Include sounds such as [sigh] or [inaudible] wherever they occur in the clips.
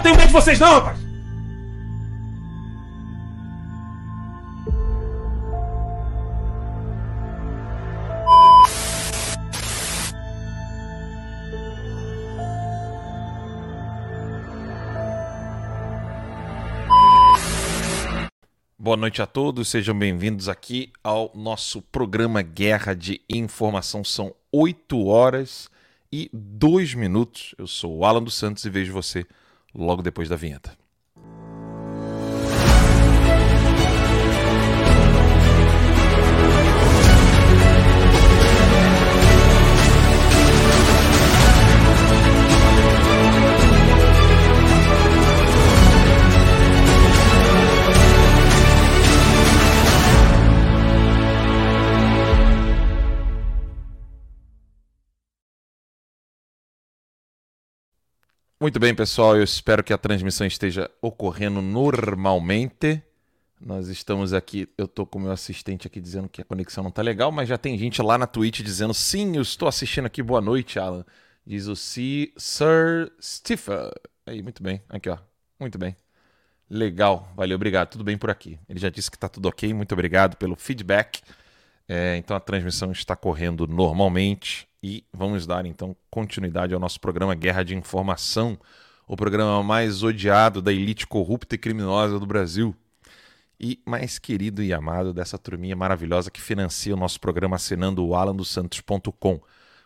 Não tenho medo de vocês, não, rapaz! Boa noite a todos, sejam bem-vindos aqui ao nosso programa Guerra de Informação. São 8 horas e 2 minutos. Eu sou o Alan dos Santos e vejo você logo depois da vinheta. Muito bem, pessoal. Eu espero que a transmissão esteja ocorrendo normalmente. Nós estamos aqui, eu estou com o meu assistente aqui dizendo que a conexão não está legal, mas já tem gente lá na Twitch dizendo sim, eu estou assistindo aqui. Boa noite, Alan. Diz o C, Sir Stephen. Aí, muito bem. Aqui, ó. Muito bem. Legal. Valeu, obrigado. Tudo bem por aqui. Ele já disse que está tudo ok. Muito obrigado pelo feedback. É, então a transmissão está correndo normalmente. E vamos dar então continuidade ao nosso programa Guerra de Informação, o programa mais odiado da elite corrupta e criminosa do Brasil. E mais querido e amado dessa turminha maravilhosa que financia o nosso programa assinando o alandosantos.com.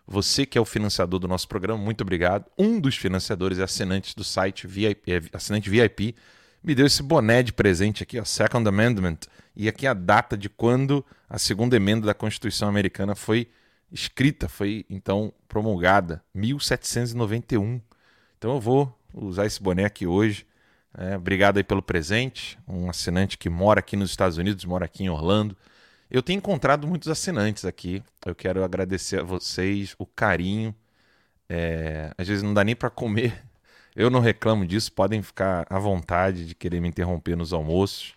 Você que é o financiador do nosso programa, muito obrigado. Um dos financiadores e assinantes do site VIP, é, assinante VIP, me deu esse boné de presente aqui, ó, Second Amendment, e aqui a data de quando a segunda emenda da Constituição americana foi escrita, foi então promulgada, 1791. Então eu vou usar esse boné aqui hoje. É, obrigado aí pelo presente. Um assinante que mora aqui nos Estados Unidos, mora aqui em Orlando. Eu tenho encontrado muitos assinantes aqui. Eu quero agradecer a vocês o carinho. É, às vezes não dá nem para comer. [laughs] Eu não reclamo disso. Podem ficar à vontade de querer me interromper nos almoços.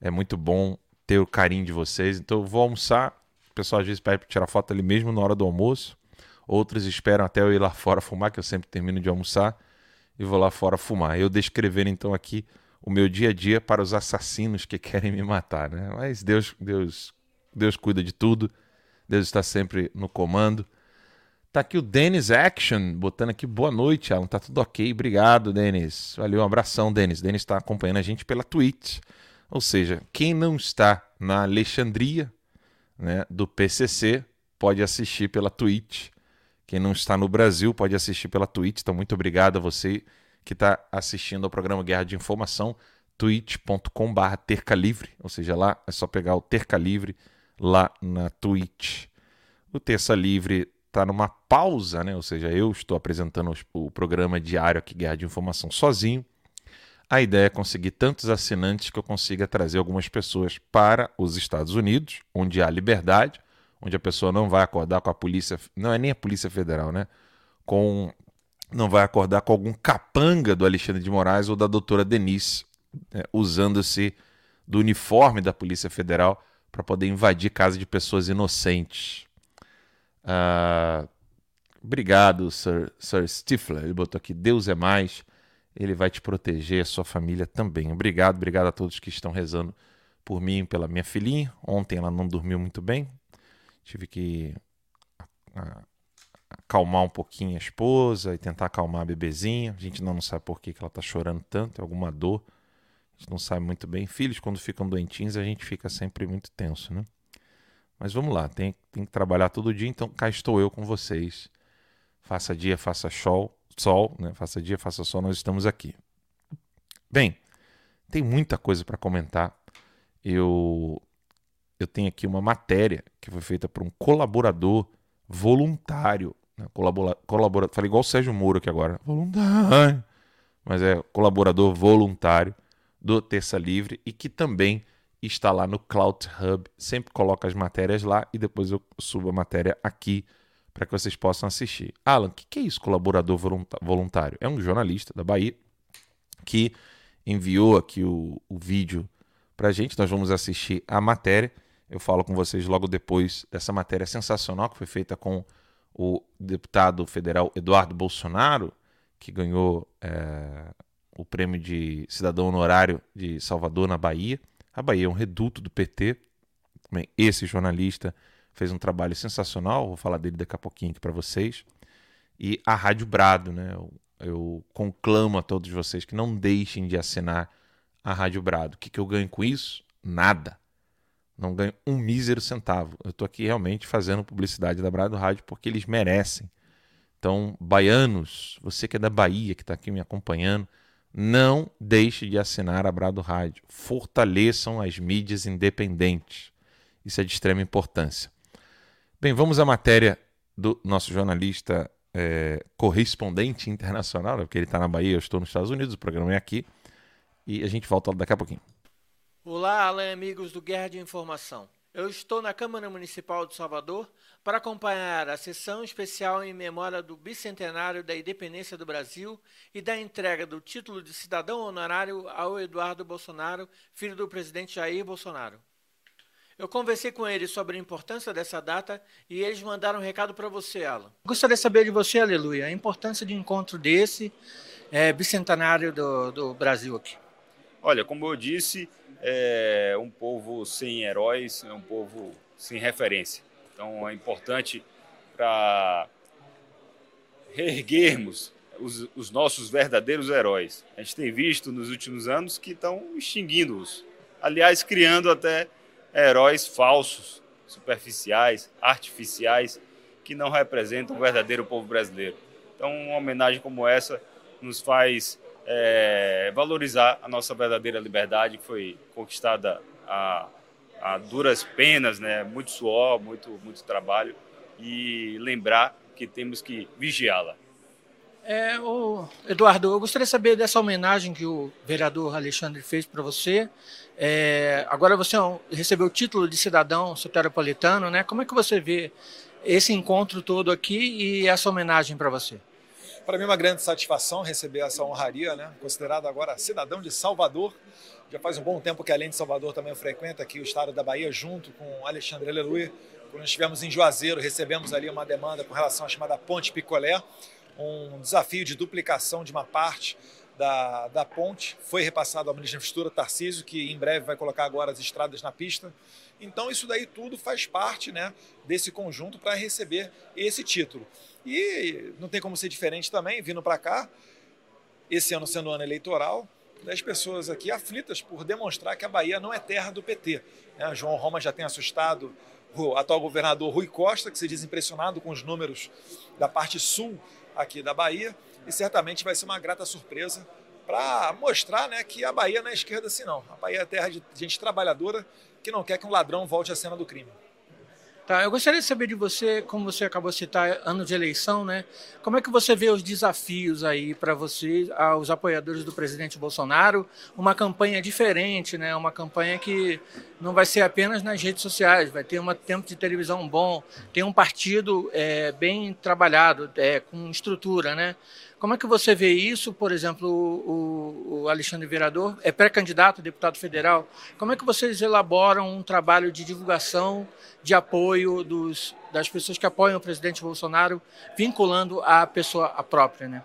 É muito bom ter o carinho de vocês. Então eu vou almoçar o pessoal às vezes pede para tirar foto ali mesmo na hora do almoço. Outros esperam até eu ir lá fora fumar, que eu sempre termino de almoçar e vou lá fora fumar. Eu descrever então aqui o meu dia a dia para os assassinos que [laughs] querem me matar, né? Mas Deus, Deus, Deus cuida de tudo. Deus está sempre no comando. Tá aqui o Dennis Action, botando aqui boa noite, Alan. Tá tudo ok. Obrigado, Denis. Valeu, um abração, Denis. Denis está acompanhando a gente pela Twitch. Ou seja, quem não está na Alexandria, né, do PCC pode assistir pela Twitch. Quem não está no Brasil pode assistir pela Twitch. Então, muito obrigado a você que está assistindo ao programa Guerra de Informação, twitch.com.br tercalivre, ou seja, lá é só pegar o Terca Livre lá na Twitch. O Terça Livre está numa pausa, né? ou seja, eu estou apresentando o programa diário aqui, Guerra de Informação, sozinho. A ideia é conseguir tantos assinantes que eu consiga trazer algumas pessoas para os Estados Unidos, onde há liberdade, onde a pessoa não vai acordar com a polícia, não é nem a Polícia Federal, né? com. Não vai acordar com algum capanga do Alexandre de Moraes ou da doutora Denise, é, usando-se do uniforme da Polícia Federal para poder invadir casa de pessoas inocentes. Uh, obrigado, Sir, Sir Stifler. Ele botou aqui: Deus é mais. Ele vai te proteger, a sua família também. Obrigado, obrigado a todos que estão rezando por mim pela minha filhinha. Ontem ela não dormiu muito bem. Tive que acalmar um pouquinho a esposa e tentar acalmar a bebezinha. A gente não sabe por que, que ela está chorando tanto, é alguma dor. A gente não sabe muito bem. Filhos, quando ficam doentinhos, a gente fica sempre muito tenso, né? Mas vamos lá, tem, tem que trabalhar todo dia, então cá estou eu com vocês. Faça dia, faça sol, sol, né? Faça dia, faça sol, nós estamos aqui. Bem, tem muita coisa para comentar. Eu eu tenho aqui uma matéria que foi feita por um colaborador voluntário, né? colabora, colabora, falei igual o Sérgio Moro aqui agora, voluntário, mas é colaborador voluntário do Terça Livre e que também está lá no Cloud Hub. Sempre coloca as matérias lá e depois eu subo a matéria aqui para que vocês possam assistir. Alan, o que, que é isso, colaborador voluntário? É um jornalista da Bahia que enviou aqui o, o vídeo para a gente. Nós vamos assistir a matéria. Eu falo com vocês logo depois dessa matéria sensacional que foi feita com o deputado federal Eduardo Bolsonaro, que ganhou é, o prêmio de cidadão honorário de Salvador, na Bahia. A Bahia é um reduto do PT. Esse jornalista fez um trabalho sensacional, vou falar dele daqui a pouquinho aqui para vocês. E a Rádio Brado, né? Eu, eu, conclamo a todos vocês que não deixem de assinar a Rádio Brado. O que, que eu ganho com isso? Nada. Não ganho um mísero centavo. Eu estou aqui realmente fazendo publicidade da Brado Rádio porque eles merecem. Então, baianos, você que é da Bahia, que está aqui me acompanhando, não deixe de assinar a Brado Rádio. Fortaleçam as mídias independentes. Isso é de extrema importância. Bem, vamos à matéria do nosso jornalista é, correspondente internacional, porque ele está na Bahia, eu estou nos Estados Unidos, o programa é aqui. E a gente volta daqui a pouquinho. Olá, Alan amigos do Guerra de Informação. Eu estou na Câmara Municipal de Salvador para acompanhar a sessão especial em memória do bicentenário da independência do Brasil e da entrega do título de cidadão honorário ao Eduardo Bolsonaro, filho do presidente Jair Bolsonaro. Eu conversei com eles sobre a importância dessa data e eles mandaram um recado para você, Alan. Gostaria de saber de você, Aleluia, a importância de um encontro desse é, bicentenário do, do Brasil aqui. Olha, como eu disse, é um povo sem heróis, é um povo sem referência. Então é importante para reerguermos os, os, nossos verdadeiros heróis. A gente tem visto nos últimos anos que estão extinguindo-os. Aliás, criando até heróis falsos, superficiais, artificiais, que não representam o verdadeiro povo brasileiro. Então, uma homenagem como essa nos faz é, valorizar a nossa verdadeira liberdade, que foi conquistada a, a duras penas, né? muito suor, muito, muito trabalho, e lembrar que temos que vigiá-la. É, Eduardo, eu gostaria de saber dessa homenagem que o vereador Alexandre fez para você. É, agora você recebeu o título de cidadão soteropolitano, né? Como é que você vê esse encontro todo aqui e essa homenagem para você? Para mim é uma grande satisfação receber essa honraria, né? Considerado agora cidadão de Salvador. Já faz um bom tempo que além de Salvador também eu frequento aqui o estado da Bahia junto com Alexandre Aleluia. Quando estivemos em Juazeiro, recebemos ali uma demanda com relação à chamada Ponte Picolé um desafio de duplicação de uma parte da, da ponte. Foi repassado ao ministro da Infraestrutura, Tarcísio, que em breve vai colocar agora as estradas na pista. Então, isso daí tudo faz parte né, desse conjunto para receber esse título. E não tem como ser diferente também, vindo para cá, esse ano sendo ano eleitoral, das pessoas aqui aflitas por demonstrar que a Bahia não é terra do PT. Né? João Roma já tem assustado o atual governador Rui Costa, que se diz impressionado com os números da parte sul aqui da Bahia e certamente vai ser uma grata surpresa para mostrar né, que a Bahia não é esquerda assim não. A Bahia é terra de gente trabalhadora que não quer que um ladrão volte à cena do crime. Tá, eu gostaria de saber de você, como você acabou de citar, ano de eleição, né? Como é que você vê os desafios aí para você, aos apoiadores do presidente Bolsonaro? Uma campanha diferente, né? Uma campanha que não vai ser apenas nas redes sociais, vai ter um tempo de televisão bom, tem um partido é, bem trabalhado, é, com estrutura, né? Como é que você vê isso, por exemplo, o, o Alexandre Vereador é pré-candidato a deputado federal. Como é que vocês elaboram um trabalho de divulgação, de apoio dos, das pessoas que apoiam o presidente Bolsonaro, vinculando a pessoa a própria, né?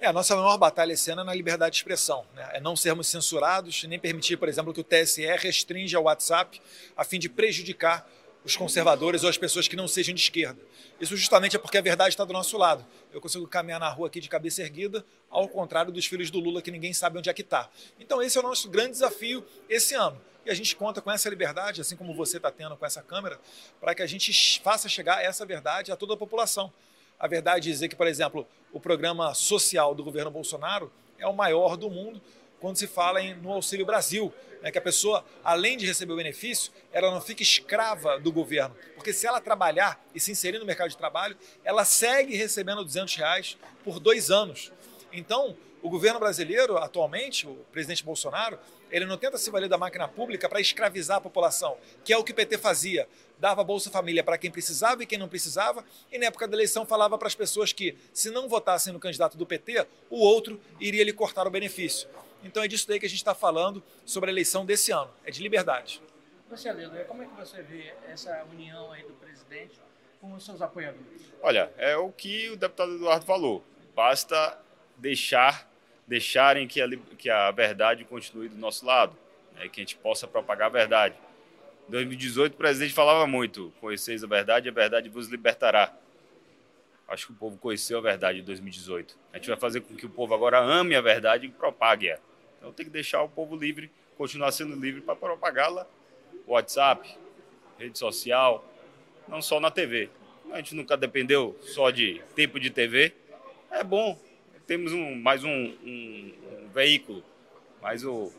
É, a nossa maior batalha esse ano é na liberdade de expressão. Né? É não sermos censurados, nem permitir, por exemplo, que o TSE restrinja o WhatsApp a fim de prejudicar os conservadores ou as pessoas que não sejam de esquerda. Isso justamente é porque a verdade está do nosso lado. Eu consigo caminhar na rua aqui de cabeça erguida, ao contrário dos filhos do Lula, que ninguém sabe onde é que está. Então esse é o nosso grande desafio esse ano. E a gente conta com essa liberdade, assim como você está tendo com essa câmera, para que a gente faça chegar essa verdade a toda a população. A verdade é dizer que, por exemplo, o programa social do governo Bolsonaro é o maior do mundo quando se fala em, no Auxílio Brasil, né, que a pessoa, além de receber o benefício, ela não fica escrava do governo. Porque se ela trabalhar e se inserir no mercado de trabalho, ela segue recebendo 200 reais por dois anos. Então, o governo brasileiro, atualmente, o presidente Bolsonaro, ele não tenta se valer da máquina pública para escravizar a população, que é o que o PT fazia. Dava Bolsa Família para quem precisava e quem não precisava, e na época da eleição falava para as pessoas que, se não votassem no candidato do PT, o outro iria lhe cortar o benefício. Então é disso daí que a gente está falando sobre a eleição desse ano, é de liberdade. Você, Aleluia, como é que você vê essa união aí do presidente com os seus apoiadores? Olha, é o que o deputado Eduardo falou. Basta deixar deixarem que a, que a verdade continue do nosso lado, né, que a gente possa propagar a verdade. Em 2018, o presidente falava muito: conheceis a verdade, a verdade vos libertará. Acho que o povo conheceu a verdade em 2018. A gente vai fazer com que o povo agora ame a verdade e propague-a. Então tem que deixar o povo livre, continuar sendo livre para propagá-la. WhatsApp, rede social, não só na TV. A gente nunca dependeu só de tempo de TV. É bom. Temos um, mais um, um, um veículo. Mas o,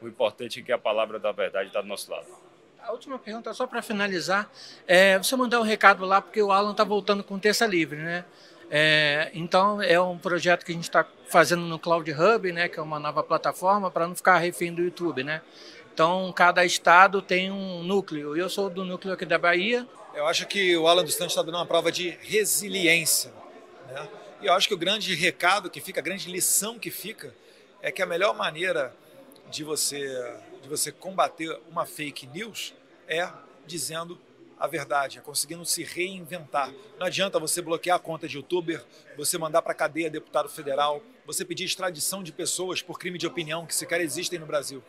o importante é que a palavra da verdade está do nosso lado. A última pergunta, só para finalizar. É, você mandar um recado lá, porque o Alan está voltando com terça livre, né? É, então, é um projeto que a gente está fazendo no Cloud Hub, né, que é uma nova plataforma, para não ficar refém do YouTube. Né? Então, cada estado tem um núcleo. Eu sou do núcleo aqui da Bahia. Eu acho que o Alan dos Santos está dando uma prova de resiliência. Né? E eu acho que o grande recado que fica, a grande lição que fica, é que a melhor maneira de você, de você combater uma fake news é dizendo a verdade, é conseguindo se reinventar. Não adianta você bloquear a conta de youtuber, você mandar para cadeia deputado federal, você pedir extradição de pessoas por crime de opinião que sequer existem no Brasil.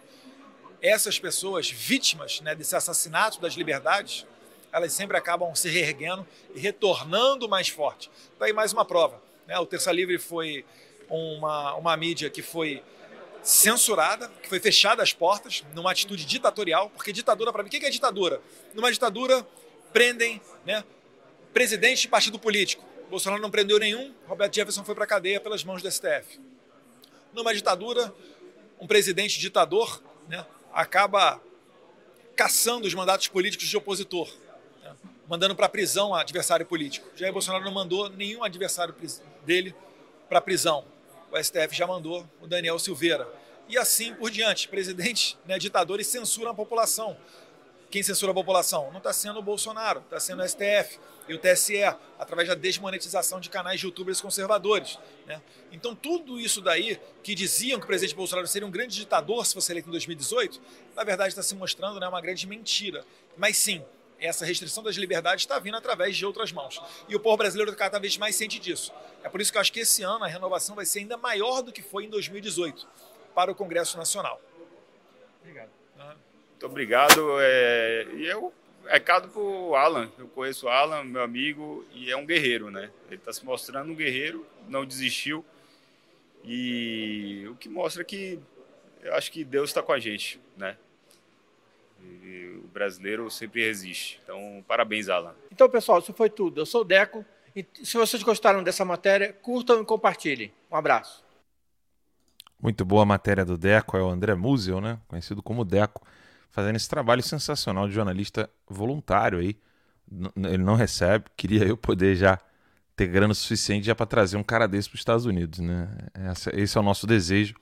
Essas pessoas, vítimas né, desse assassinato das liberdades, elas sempre acabam se reerguendo e retornando mais forte. Daí mais uma prova. Né? O Terça Livre foi uma, uma mídia que foi censurada, que foi fechada as portas, numa atitude ditatorial, porque ditadura, para mim, o que é ditadura? Numa ditadura, prendem né, presidente de partido político. Bolsonaro não prendeu nenhum, Roberto Jefferson foi para a cadeia pelas mãos do STF. Numa ditadura, um presidente ditador né, acaba caçando os mandatos políticos de opositor, né, mandando para a prisão adversário político. Jair Bolsonaro não mandou nenhum adversário dele para a prisão o STF já mandou o Daniel Silveira. E assim por diante. Presidentes, [laughs] né, ditadores censuram a população. Quem censura a população? Não está sendo o Bolsonaro, está sendo o STF e o TSE, através da desmonetização de canais de youtubers conservadores. Né? Então, tudo isso daí, que diziam que o presidente Bolsonaro seria um grande ditador se fosse eleito em 2018, na verdade está se mostrando né, uma grande mentira. Mas sim, essa restrição das liberdades está vindo através de outras mãos. E o povo brasileiro está cada vez mais ciente disso. É por isso que eu acho que esse ano a renovação vai ser ainda maior do que foi em 2018 para o Congresso Nacional. Obrigado. Muito obrigado. É, e eu recado para o Alan. Eu conheço o Alan, meu amigo, e é um guerreiro, né? Ele está se mostrando um guerreiro, não desistiu. E o que mostra que eu acho que Deus está com a gente, né? E o brasileiro sempre resiste. Então, parabéns, Alan. Então, pessoal, isso foi tudo. Eu sou o Deco. E se vocês gostaram dessa matéria, curtam e compartilhem. Um abraço. Muito boa a matéria do Deco, é o André Musel, né? Conhecido como Deco, fazendo esse trabalho sensacional de jornalista voluntário aí ele não recebe. Queria eu poder já ter grana suficiente já para trazer um cara desse para os Estados Unidos, né? Esse é o nosso desejo.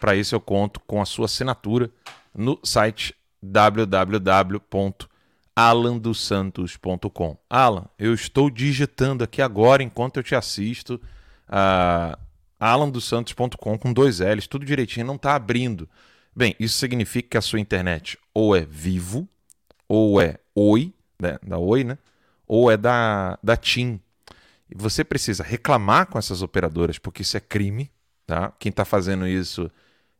Para isso eu conto com a sua assinatura no site www.alandosantos.com. Alan, eu estou digitando aqui agora enquanto eu te assisto uh, alandosantos.com com dois L's, tudo direitinho, não está abrindo. Bem, isso significa que a sua internet ou é vivo, ou é oi, né, da oi, né? Ou é da, da TIM. E você precisa reclamar com essas operadoras, porque isso é crime. Tá? Quem está fazendo isso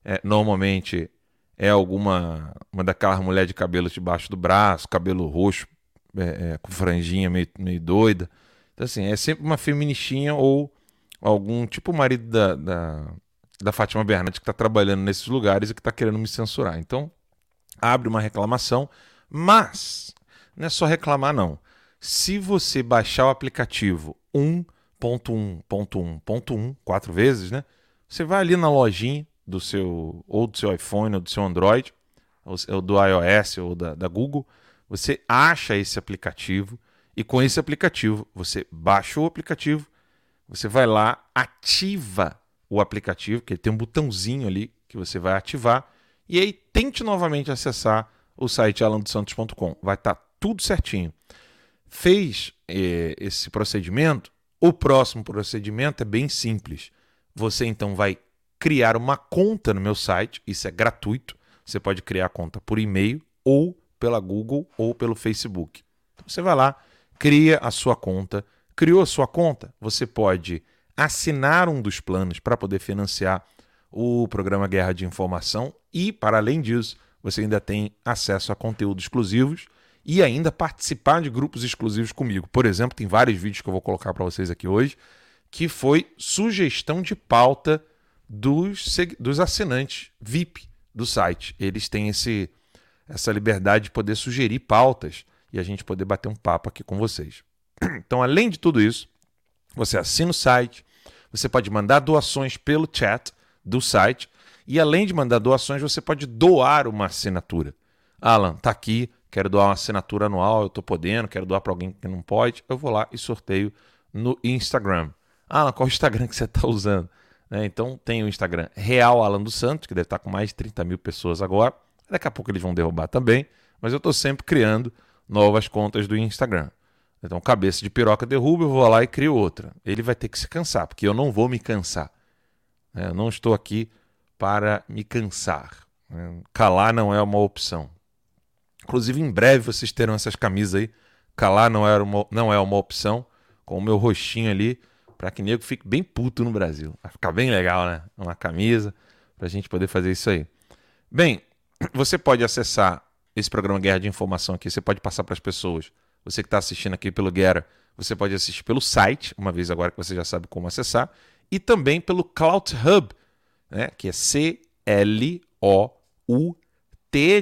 é, normalmente é alguma uma daquelas mulheres de cabelo debaixo do braço, cabelo roxo, é, é, com franjinha meio, meio doida. Então, assim, é sempre uma feministinha ou algum tipo marido da, da, da Fátima Bernardes que está trabalhando nesses lugares e que está querendo me censurar. Então, abre uma reclamação, mas não é só reclamar, não. Se você baixar o aplicativo 1.1.1.1 quatro vezes, né? Você vai ali na lojinha do seu ou do seu iPhone ou do seu Android, ou do iOS ou da, da Google, você acha esse aplicativo e com esse aplicativo você baixa o aplicativo, você vai lá, ativa o aplicativo, que tem um botãozinho ali que você vai ativar, e aí tente novamente acessar o site alandosantos.com. Vai estar tá tudo certinho. Fez eh, esse procedimento, o próximo procedimento é bem simples. Você então vai criar uma conta no meu site, isso é gratuito. Você pode criar a conta por e-mail ou pela Google ou pelo Facebook. Então, você vai lá, cria a sua conta. Criou a sua conta, você pode assinar um dos planos para poder financiar o programa Guerra de Informação e, para além disso, você ainda tem acesso a conteúdos exclusivos e ainda participar de grupos exclusivos comigo. Por exemplo, tem vários vídeos que eu vou colocar para vocês aqui hoje, que foi sugestão de pauta dos, dos assinantes VIP do site. Eles têm esse, essa liberdade de poder sugerir pautas e a gente poder bater um papo aqui com vocês. [clears throat] Então, além de tudo isso, você assina o site, você pode mandar doações pelo chat do site e além de mandar doações, você pode doar uma assinatura. Alan, tá aqui, quero doar uma assinatura anual, eu tô podendo, quero doar para alguém que não pode, eu vou lá e sorteio no Instagram. Alan, qual Instagram que você está usando? Né? Então tem o Instagram Real Alan dos Santos, que deve estar com mais de 30 mil pessoas agora. Daqui a pouco eles vão derrubar também, mas eu estou sempre criando novas contas do Instagram. Então, cabeça de piroca derruba, eu vou lá e crio outra. Ele vai ter que se cansar, porque eu não vou me cansar. Né? Eu não estou aqui para me cansar. Né? Calar não é uma opção. Inclusive, em breve vocês terão essas camisas aí. Calar não, era uma, não é uma opção. Com o meu rostinho ali, para que nego fique bem puto no Brasil. Vai ficar bem legal, né? Uma camisa, para a gente poder fazer isso aí. Bem, [clears throat] você pode acessar esse programa Guerra de Informação aqui, você pode passar para as pessoas. Você que está assistindo aqui pelo Guerra, você pode assistir pelo site, uma vez agora que você já sabe como acessar, e também pelo Cloud Hub, né, que é C-L-O-U-T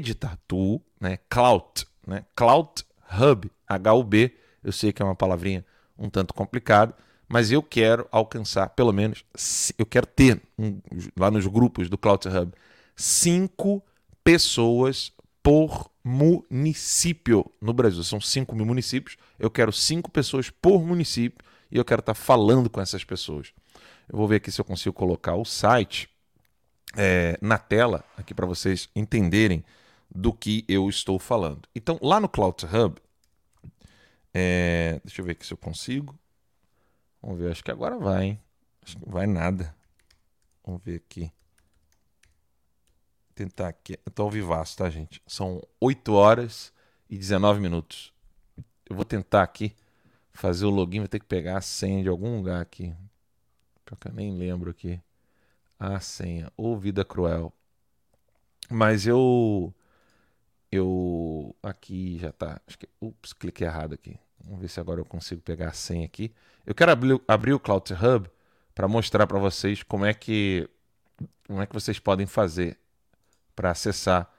de Tatu, né, Cloud, né, Cloud Hub, H-U-B, eu sei que é uma palavrinha um tanto complicada, mas eu quero alcançar, pelo menos, eu quero ter um, lá nos grupos do Cloud Hub cinco pessoas por município no Brasil. São 5 mil municípios. Eu quero cinco pessoas por município e eu quero estar falando com essas pessoas. Eu vou ver aqui se eu consigo colocar o site é, na tela aqui para vocês entenderem do que eu estou falando. Então, lá no Cloud Hub, é, deixa eu ver aqui se eu consigo. Vamos ver, acho que agora vai, hein? Acho que não vai nada. Vamos ver aqui. Tentar aqui. Eu tô ao vivaço, tá, gente? São 8 horas e 19 minutos. Eu vou tentar aqui fazer o login. Vou ter que pegar a senha de algum lugar aqui. Pior que eu nem lembro aqui a senha. Ou vida cruel. Mas eu. Eu. Aqui já tá. Acho que. Ups, cliquei errado aqui. Vamos ver se agora eu consigo pegar a senha aqui. Eu quero abrir, abrir o Cloud Hub para mostrar para vocês como é que como é que vocês podem fazer para acessar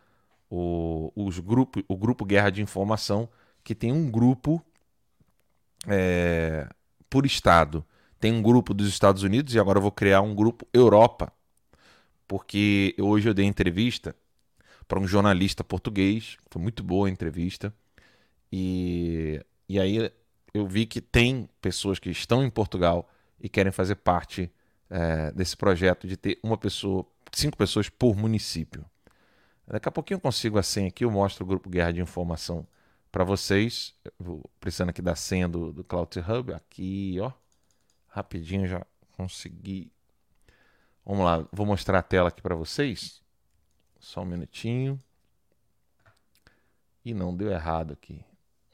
o, os grupo, o grupo Guerra de Informação, que tem um grupo é, por estado. Tem um grupo dos Estados Unidos e agora eu vou criar um grupo Europa, porque hoje eu dei entrevista para um jornalista português, foi muito boa a entrevista, e E aí eu vi que tem pessoas que estão em Portugal e querem fazer parte é, desse projeto de ter uma pessoa, cinco pessoas por município. Daqui a pouquinho eu consigo a senha aqui, eu mostro o grupo Guerra de Informação para vocês. vou precisando aqui da senha do, do Cloud Hub. Aqui, ó. Rapidinho já consegui. Vamos lá, vou mostrar a tela aqui para vocês. Só um minutinho. E não deu errado aqui.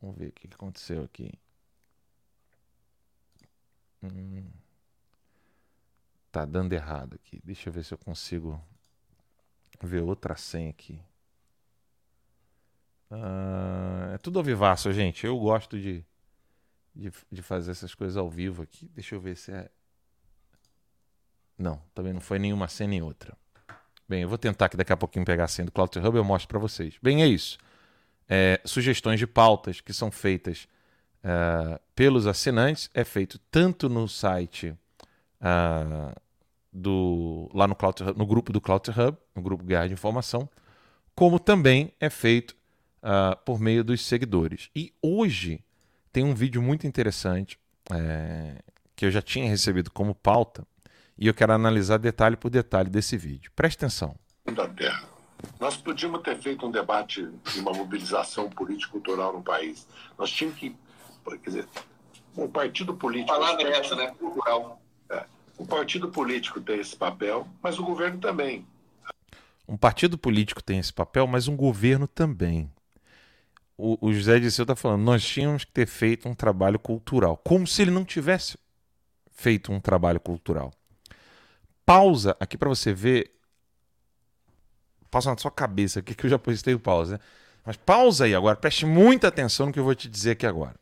Vamos ver o que aconteceu aqui. Hum. Tá dando errado aqui. Deixa eu ver se eu consigo ver outra senha aqui. Uh, é tudo ao vivaço, gente. Eu gosto de, de, de, fazer essas coisas ao vivo aqui. Deixa eu ver se é. Não, também não foi nenhuma senha nem outra. Bem, eu vou tentar que daqui a pouquinho pegar a senha do Cloud Hub e eu mostro para vocês. Bem, é isso. É, sugestões de pautas que são feitas uh, pelos assinantes é feito tanto no site uh, do lá no, Cloud, no grupo do Cloud Hub, no grupo Guerra de Informação, como também é feito uh, por meio dos seguidores. E hoje tem um vídeo muito interessante é, que eu já tinha recebido como pauta e eu quero analisar detalhe por detalhe desse vídeo. Preste atenção. Da Terra. Nós podíamos ter feito um debate e uma mobilização político-cultural no país. Nós tínhamos que, quer dizer, um partido político. A palavra é essa, né? Cultural. É, o partido político tem esse papel, mas o governo também. Um partido político tem esse papel, mas um governo também o, o José Disseu está falando, nós tínhamos que ter feito um trabalho cultural. Como se ele não tivesse feito um trabalho cultural. Pausa aqui para você ver. Pausa na sua cabeça que eu já postei o pausa. Né? Mas pausa aí agora, preste muita atenção no que eu vou te dizer aqui agora.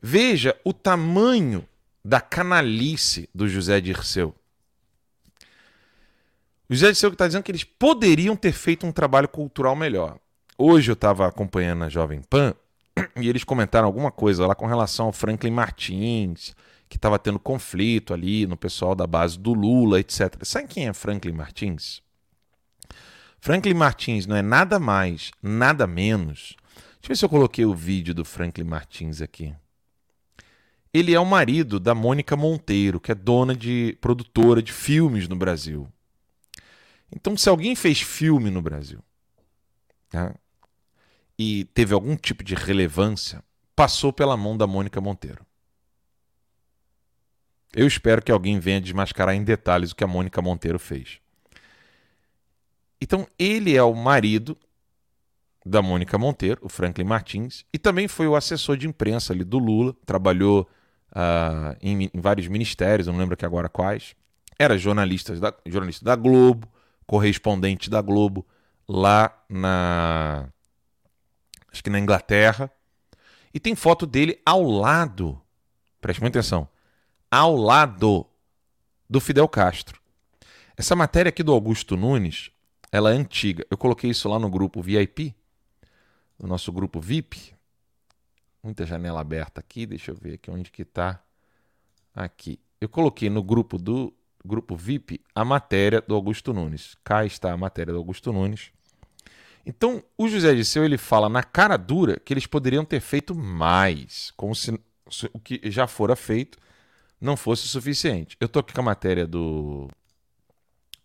Veja o tamanho da canalice do José Dirceu. O José Dirceu está dizendo que eles poderiam ter feito um trabalho cultural melhor. Hoje eu estava acompanhando a Jovem Pan e eles comentaram alguma coisa lá com relação ao Franklin Martins, que estava tendo conflito ali no pessoal da base do Lula, etc. Sabe quem é Franklin Martins? Franklin Martins não é nada mais, nada menos. Deixa eu ver se eu coloquei o vídeo do Franklin Martins aqui. Ele é o marido da Mônica Monteiro, que é dona de produtora de filmes no Brasil. Então, se alguém fez filme no Brasil, tá? e teve algum tipo de relevância, passou pela mão da Mônica Monteiro. Eu espero que alguém venha desmascarar em detalhes o que a Mônica Monteiro fez. Então, ele é o marido da Mônica Monteiro, o Franklin Martins, e também foi o assessor de imprensa ali do Lula, trabalhou uh, em, em, vários ministérios, não lembro aqui agora quais. Era jornalista da, jornalista da Globo, correspondente da Globo lá na acho que na Inglaterra. E tem foto dele ao lado, preste muita atenção, ao lado do Fidel Castro. Essa matéria aqui do Augusto Nunes, ela é antiga. Eu coloquei isso lá no grupo VIP, no nosso grupo VIP. Muita janela aberta aqui, deixa eu ver aqui onde que tá. Aqui. Eu coloquei no grupo do grupo VIP a matéria do Augusto Nunes. Cá está a matéria do Augusto Nunes. Então, o José Disseu ele fala na cara dura que eles poderiam ter feito mais, como se, o que já fora feito não fosse suficiente. Eu estou aqui com a matéria do,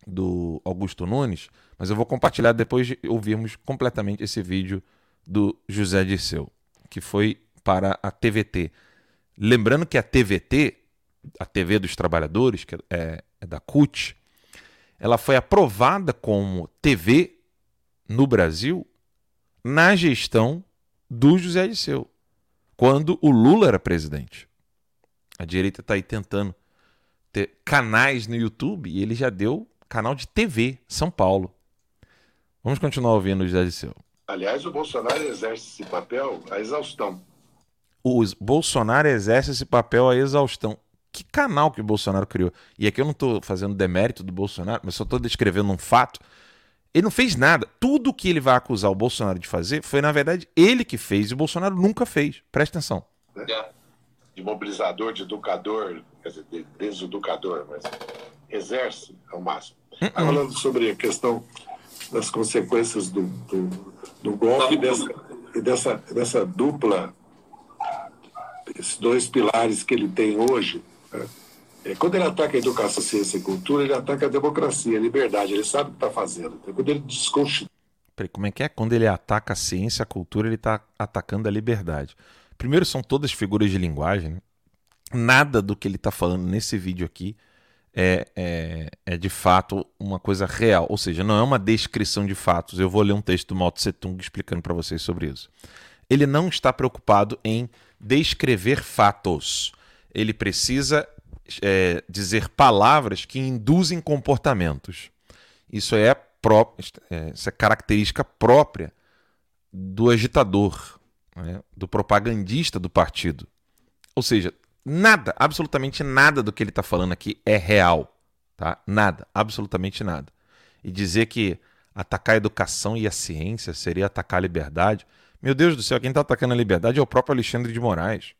do Augusto Nunes, mas eu vou compartilhar depois de ouvirmos completamente esse vídeo do José Disseu, que foi para a TVT. Lembrando que a TVT, a TV dos Trabalhadores, que é, é da CUT, ela foi aprovada como TV no Brasil na gestão do José Disseu, quando o Lula era presidente. A direita está aí tentando ter canais no YouTube e ele já deu canal de TV, São Paulo. Vamos continuar ouvindo o José Disseu. Aliás, o Bolsonaro exerce esse papel a exaustão. O Bolsonaro exerce esse papel a exaustão. Que canal que o Bolsonaro criou? E aqui eu não estou fazendo demérito do Bolsonaro, mas só estou descrevendo um fato ele não fez nada. Tudo que ele vai acusar o Bolsonaro de fazer foi, na verdade, ele que fez e o Bolsonaro nunca fez. Presta atenção. É. De mobilizador, de educador, quer dizer, de deseducador, mas exerce ao máximo. Uh -uh. Falando sobre a questão das consequências do, do, do golpe e dessa, e dessa, dessa dupla esses dois pilares que ele tem hoje, né? é, quando ele ataca a educação, ciência e cultura, ele ataca a democracia, a liberdade, ele sabe o que está fazendo. Então, quando ele desconstitui. Como é que é? Quando ele ataca a ciência, a cultura, ele está atacando a liberdade. Primeiro, são todas figuras de linguagem. Né? Nada do que ele está falando nesse vídeo aqui é, é, é, de fato uma coisa real. Ou seja, não é uma descrição de fatos. Eu vou ler um texto do Mao Tse Tung explicando para vocês sobre isso. Ele não está preocupado em descrever fatos. Ele precisa é, dizer palavras que induzem comportamentos. Isso é, pró é, isso é característica própria do agitador, né, do propagandista do partido. Ou seja, nada, absolutamente nada do que ele está falando aqui é real. Tá? Nada, absolutamente nada. E dizer que atacar a educação e a ciência seria atacar a liberdade. Meu Deus do céu, quem está atacando a liberdade é o próprio Alexandre de Moraes.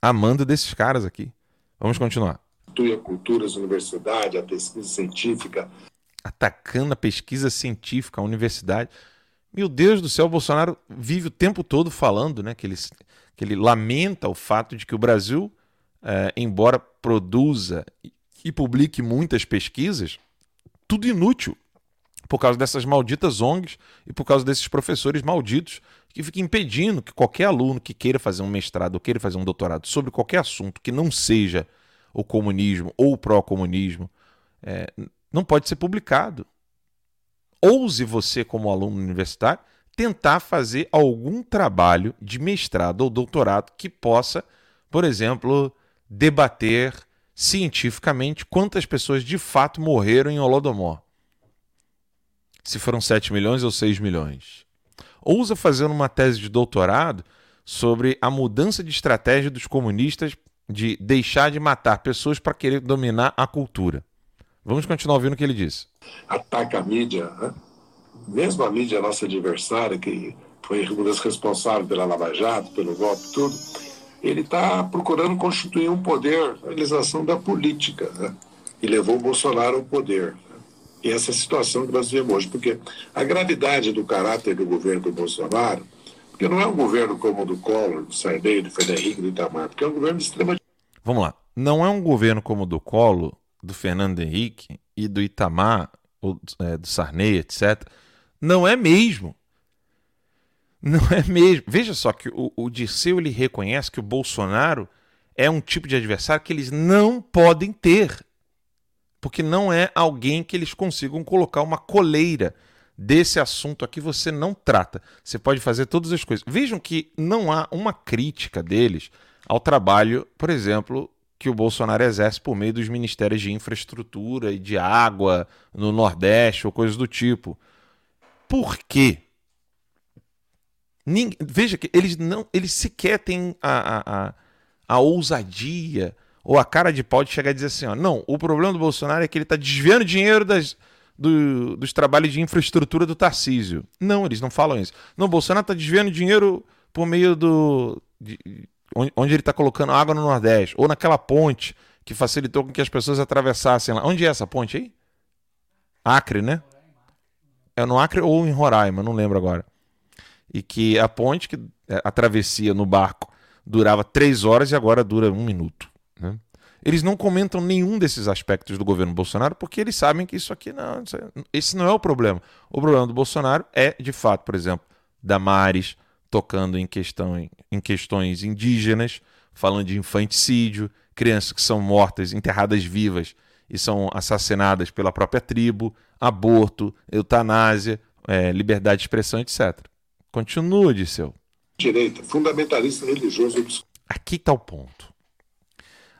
Amando desses caras aqui. Vamos continuar. A cultura, a universidade, a pesquisa científica. Atacando a pesquisa científica, a universidade. Meu Deus do céu, o Bolsonaro vive o tempo todo falando né, que, ele, que ele lamenta o fato de que o Brasil é, embora produza e publique muitas pesquisas, tudo inútil por causa dessas malditas ONGs e por causa desses professores malditos que ficam impedindo que qualquer aluno que queira fazer um mestrado ou queira fazer um doutorado sobre qualquer assunto que não seja o comunismo ou o pró-comunismo é, não pode ser publicado. Ouse você, como aluno universitário, tentar fazer algum trabalho de mestrado ou doutorado que possa, por exemplo, debater cientificamente quantas pessoas de fato morreram em Holodomor. Se foram 7 milhões ou 6 milhões. Ousa fazer uma tese de doutorado sobre a mudança de estratégia dos comunistas de deixar de matar pessoas para querer dominar a cultura. Vamos continuar ouvindo o que ele disse. Ataca a mídia, né? mesmo a mídia nossa adversária, que foi uma das responsáveis pela Lava Jato, pelo golpe, tudo ele está procurando constituir um poder, a realização da política, né? e levou o Bolsonaro ao poder. Né? E essa situação que nós vemos hoje, porque a gravidade do caráter do governo do Bolsonaro, porque não é um governo como o do Collor, do Sarney, do Henrique, do Itamar, porque é um governo de extrema... Vamos lá. Não é um governo como o do Collor, do Fernando Henrique e do Itamar, ou, é, do Sarney, etc. Não é mesmo. Não é mesmo. Veja só que o, o Dirceu ele reconhece que o Bolsonaro é um tipo de adversário que eles não podem ter. Porque não é alguém que eles consigam colocar uma coleira desse assunto aqui você não trata. Você pode fazer todas as coisas. Vejam que não há uma crítica deles ao trabalho, por exemplo, que o Bolsonaro exerce por meio dos ministérios de infraestrutura e de água no Nordeste ou coisas do tipo. Por quê? Ninguém, veja que eles não, eles sequer têm a, a, a, a, ousadia ou a cara de pau de chegar e dizer assim: ó, não, o problema do Bolsonaro é que ele está desviando dinheiro das, do, dos trabalhos de infraestrutura do Tarcísio. Não, eles não falam isso. Não, Bolsonaro está desviando dinheiro por meio do. De, onde ele está colocando água no Nordeste, ou naquela ponte que facilitou com que as pessoas atravessassem lá. Onde é essa ponte aí? Acre, né? É no Acre ou em Roraima, não lembro agora e que a ponte, que é, a travessia no barco durava três horas e agora dura um minuto. Né? Eles não comentam nenhum desses aspectos do governo Bolsonaro porque eles sabem que isso aqui não. Esse não é o problema. O problema do Bolsonaro é, de fato, por exemplo, Damares tocando em, questão, em questões indígenas, falando de infanticídio, crianças que são mortas, enterradas vivas e são assassinadas pela própria tribo, aborto, eutanásia, é, liberdade de expressão, etc. Continua, Disseu. Direita, fundamentalista religioso. Aqui está o ponto.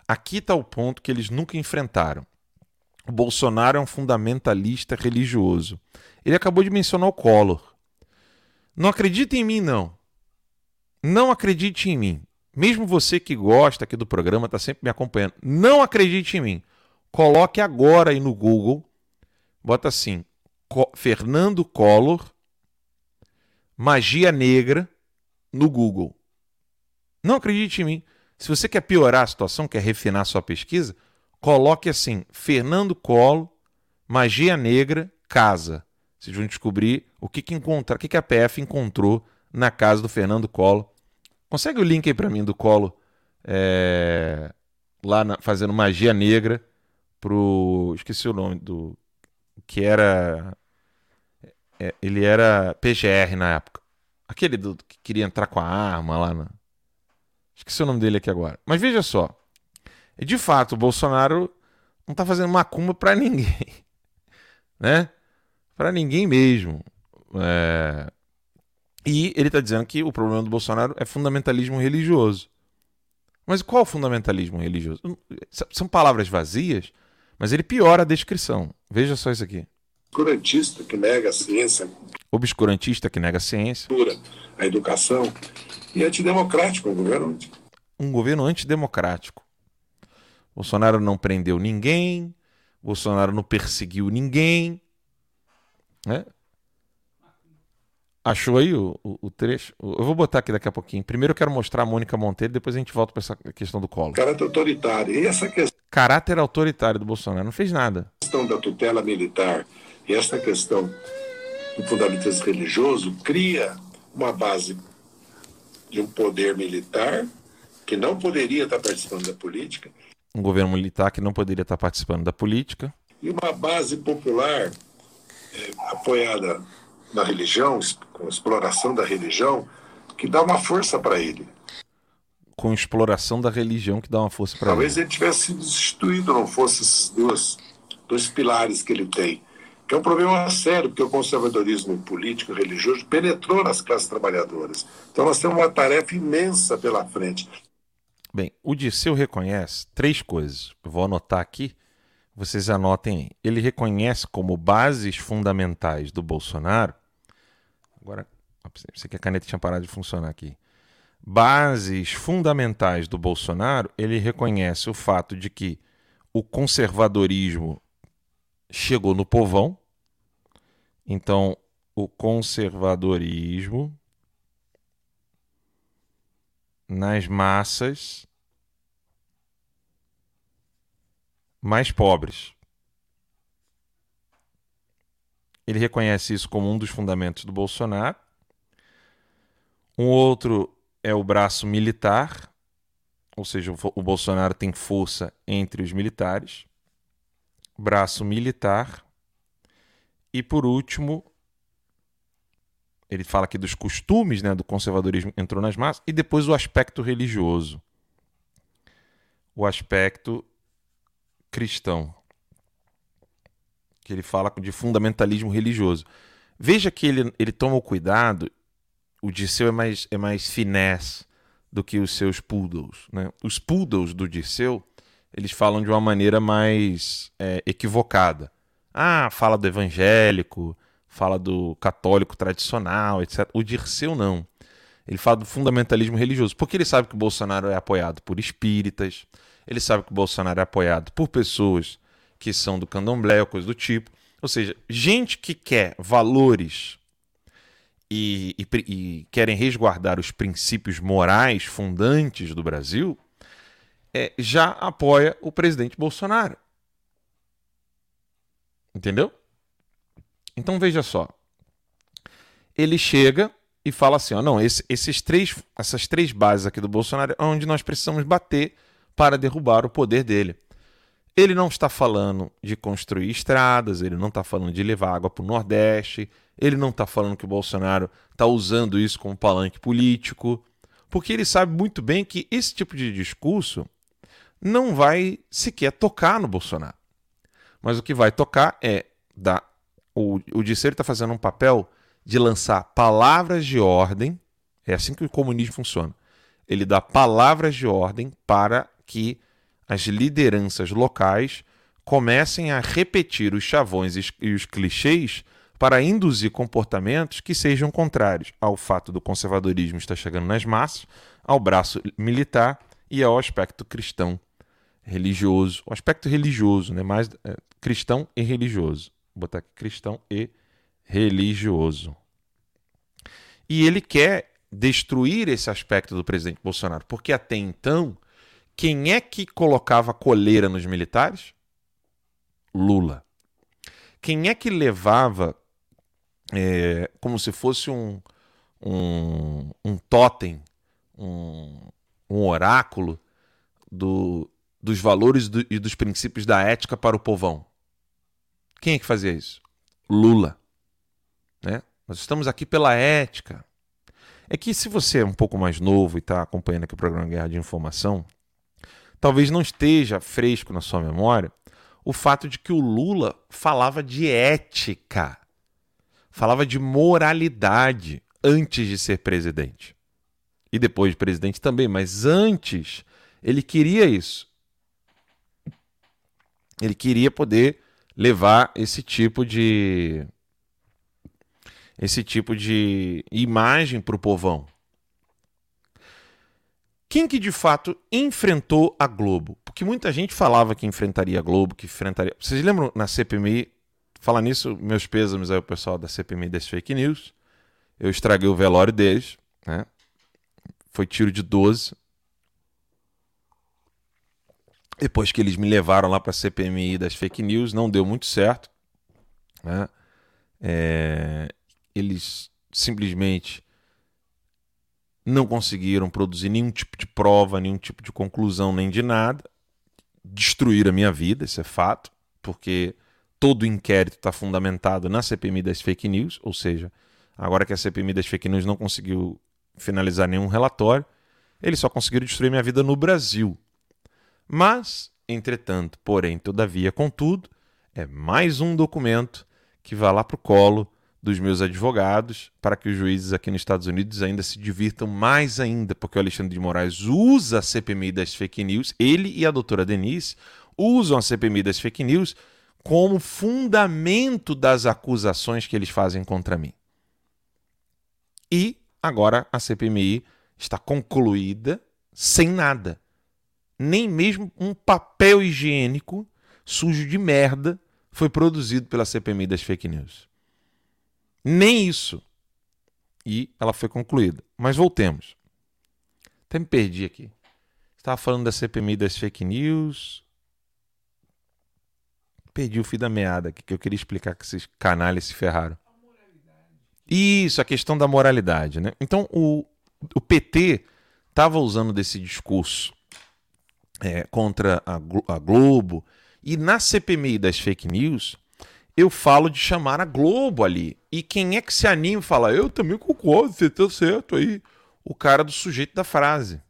Aqui está o ponto que eles nunca enfrentaram. O Bolsonaro é um fundamentalista religioso. Ele acabou de mencionar o Collor. Não acredite em mim, não. Não acredite em mim. Mesmo você que gosta aqui do programa, está sempre me acompanhando. Não acredite em mim. Coloque agora aí no Google. Bota assim: Fernando Collor magia negra no Google. Não acredite em mim. Se você quer piorar a situação, quer refinar sua pesquisa, coloque assim: Fernando Colo, magia negra, casa. Vocês vão descobrir o que, que encontrar, o que, que a PF encontrou na casa do Fernando Colo. Consegue o link aí para mim do Colo é, lá na, fazendo magia negra pro. Esqueci o nome do. Que era. É, ele era PGR na época. Aquele do, que queria entrar com a arma lá na. Esqueci o nome dele aqui agora. Mas veja só. De fato, o Bolsonaro não tá fazendo macumba para ninguém. [laughs] Né? Para ninguém mesmo. É... E ele está dizendo que o problema do Bolsonaro é fundamentalismo religioso. Mas qual o fundamentalismo religioso? São palavras vazias, mas ele piora a descrição. Veja só isso aqui. Obscurantista que nega a ciência. Obscurantista que nega a ciência. A educação. E antidemocrático, um governo. Um governo antidemocrático. Bolsonaro não prendeu ninguém, Bolsonaro não perseguiu ninguém. Né? Achou aí o, o, o, trecho? Eu vou botar aqui daqui a pouquinho. Primeiro eu quero mostrar a Mônica Monteiro, depois a gente volta para essa questão do colo. Caráter autoritário. E essa questão. Caráter autoritário do Bolsonaro. Não fez nada. A questão da tutela militar e essa questão do fundamentalismo religioso cria uma base de um poder militar que não poderia estar participando da política. Um governo militar que não poderia estar participando da política. E uma base popular é, apoiada na religião, com exploração da religião, que dá uma força para ele. Com exploração da religião que dá uma força para ele. Talvez ele tivesse sido destituído, não fosse esses dois, dois pilares que ele tem. Que é um problema sério, porque o conservadorismo político e religioso penetrou nas classes trabalhadoras. Então nós temos uma tarefa imensa pela frente. Bem, o Disseu reconhece três coisas. Eu vou anotar aqui vocês anotem aí. Ele reconhece como bases fundamentais do Bolsonaro. Agora, pensei que a caneta tinha parado de funcionar aqui. Bases fundamentais do Bolsonaro, ele reconhece o fato de que o conservadorismo chegou no povão. Então, o conservadorismo nas massas mais pobres. Ele reconhece isso como um dos fundamentos do Bolsonaro. Um outro é o braço militar, ou seja, o Bolsonaro tem força entre os militares. Braço militar. E por último, ele fala aqui dos costumes, né, do conservadorismo entrou nas massas, e depois o aspecto religioso. O aspecto cristão. Que ele fala de fundamentalismo religioso. Veja que ele, ele toma o cuidado, o Disseu é mais, é mais finesse do que os seus poodles. Né? Os poodles do Disseu, eles falam de uma maneira mais é, equivocada. Ah, fala do evangélico, fala do católico tradicional, etc. O Dirceu não. Ele fala do fundamentalismo religioso, porque ele sabe que o Bolsonaro é apoiado por espíritas, ele sabe que o Bolsonaro é apoiado por pessoas que são do candomblé ou coisa do tipo. Ou seja, gente que quer valores e, e, e querem resguardar os princípios morais fundantes do Brasil, é, já apoia o presidente Bolsonaro. Entendeu? Então veja só. Ele chega e fala assim: ó, não, esse, esses três, essas três bases aqui do Bolsonaro é onde nós precisamos bater para derrubar o poder dele. Ele não está falando de construir estradas, ele não está falando de levar água para o Nordeste, ele não está falando que o Bolsonaro está usando isso como palanque político, porque ele sabe muito bem que esse tipo de discurso não vai sequer tocar no Bolsonaro. Mas o que vai tocar é. O, o está fazendo um papel de lançar palavras de ordem. É assim que o comunismo funciona. Ele dá palavras de ordem para que as lideranças locais comecem a repetir os chavões e os clichês para induzir comportamentos que sejam contrários ao fato do conservadorismo estar chegando nas massas, ao braço militar e ao aspecto cristão religioso, o aspecto religioso, né, mais é, cristão e religioso. Vou botar aqui cristão e religioso. E ele quer destruir esse aspecto do presidente Bolsonaro, porque até então quem é que colocava coleira nos militares? Lula. Quem é que levava é, como se fosse um, um, um totem, um, um oráculo, do, dos valores do, e dos princípios da ética para o povão. Quem é que fazia isso? Lula. Né? Nós estamos aqui pela ética. É que se você é um pouco mais novo e está acompanhando aqui o programa Guerra de Informação, talvez não esteja fresco na sua memória o fato de que o Lula falava de ética, falava de moralidade antes de ser presidente. E depois de presidente também, mas antes ele queria isso. Ele queria poder levar esse tipo de esse tipo de imagem para o povão. Quem que de fato enfrentou a Globo? Porque muita gente falava que enfrentaria a Globo, que enfrentaria. Vocês lembram na CPMI? Falar nisso, meus pêsames aí o pessoal da CPMI das fake news. Eu estraguei o velório deles, né? Foi tiro de 12. Depois que eles me levaram lá para a CPMI das fake news, não deu muito certo. Né? É... Eles simplesmente não conseguiram produzir nenhum tipo de prova, nenhum tipo de conclusão, nem de nada. Destruíram a minha vida, isso é fato, porque todo inquérito está fundamentado na CPMI das fake news, ou seja, agora que a CPMI das fake news não conseguiu finalizar nenhum relatório, eles só conseguiram destruir minha vida no Brasil. Mas, entretanto, porém, todavia, contudo, é mais um documento que vai lá para o colo dos meus advogados para que os juízes aqui nos Estados Unidos ainda se divirtam mais ainda, porque o Alexandre de Moraes usa a CPMI das fake news, ele e a doutora Denise usam a CPMI das fake news como fundamento das acusações que eles fazem contra mim. E agora a CPMI está concluída sem nada. Nem mesmo um papel higiênico sujo de merda foi produzido pela CPMI das fake news. Nem isso. E ela foi concluída. Mas voltemos. Até me perdi aqui. Estava falando da CPMI das fake news. Perdi o fio da meada aqui, que eu queria explicar que esses canalhas se ferraram. Isso, a questão da moralidade. Né? Então, o, o PT estava usando desse discurso é, contra a, a Globo. E na CPMI das fake news, eu falo de chamar a Globo ali. E quem é que se anima e fala, eu também concordo, você tá certo aí. O cara do sujeito da frase.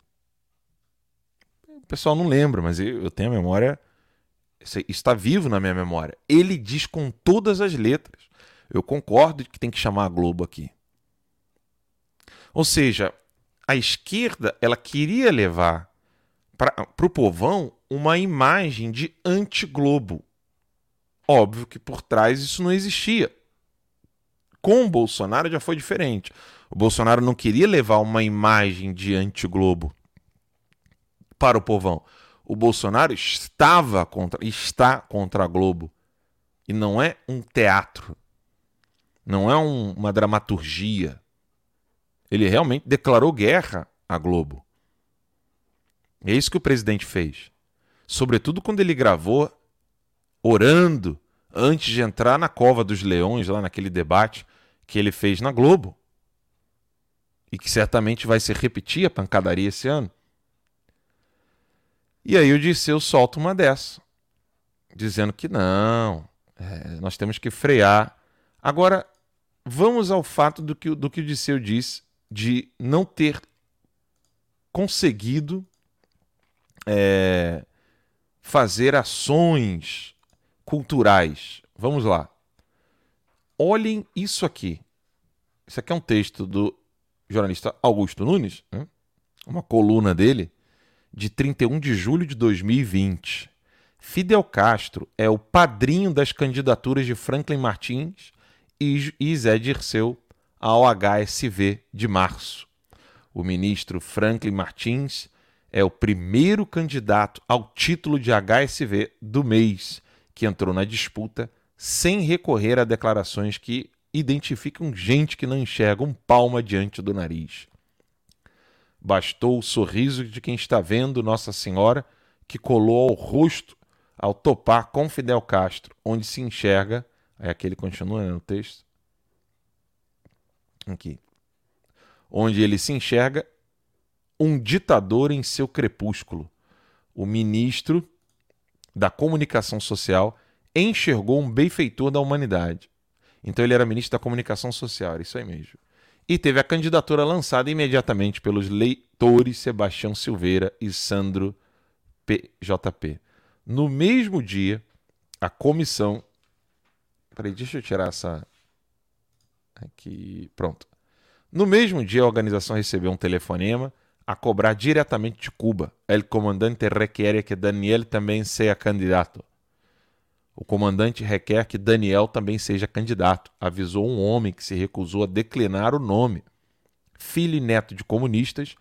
O pessoal não lembra, mas eu tenho a memória. Está vivo na minha memória. Ele diz com todas as letras. Eu concordo que tem que chamar a Globo aqui. Ou seja, a esquerda ela queria levar para o povão uma imagem de anti-Globo. Óbvio que por trás isso não existia. Com o Bolsonaro já foi diferente. O Bolsonaro não queria levar uma imagem de anti-Globo para o povão. O Bolsonaro estava contra, está contra a Globo. E não é um teatro. Não é um, uma dramaturgia. Ele realmente declarou guerra à Globo. É isso que o presidente fez. Sobretudo quando ele gravou orando antes de entrar na cova dos leões, lá naquele debate que ele fez na Globo. E que certamente vai se repetir a pancadaria esse ano. E aí o Disseu solta uma dessa, dizendo que não, é, nós temos que frear. Agora, vamos ao fato do que, do que o Disseu diz de não ter conseguido é, fazer ações culturais. Vamos lá. Olhem isso aqui. Isso aqui é um texto do jornalista Augusto Nunes, né? uma coluna dele, de 31 de julho de 2020. Fidel Castro é o padrinho das candidaturas de Franklin Martins e Zé Dirceu ao HSV de março. O ministro Franklin Martins é o primeiro candidato ao título de HSV do mês que entrou na disputa sem recorrer a declarações que identificam gente que não enxerga um palmo diante do nariz. Bastou o sorriso de quem está vendo Nossa Senhora que colou ao rosto ao topar com Fidel Castro, onde se enxerga. É aquele continua né, no texto. Aqui. Onde ele se enxerga um ditador em seu crepúsculo, o ministro da Comunicação Social enxergou um benfeitor da humanidade. Então ele era ministro da Comunicação Social, era isso aí mesmo. E teve a candidatura lançada imediatamente pelos leitores Sebastião Silveira e Sandro PJP. No mesmo dia, a comissão. Peraí, deixa eu tirar essa. Aqui. Pronto. No mesmo dia, a organização recebeu um telefonema a cobrar diretamente de Cuba. El comandante requer que Daniel também seja candidato. O comandante requer que Daniel também seja candidato, avisou um homem que se recusou a declinar o nome. Filho e neto de comunistas,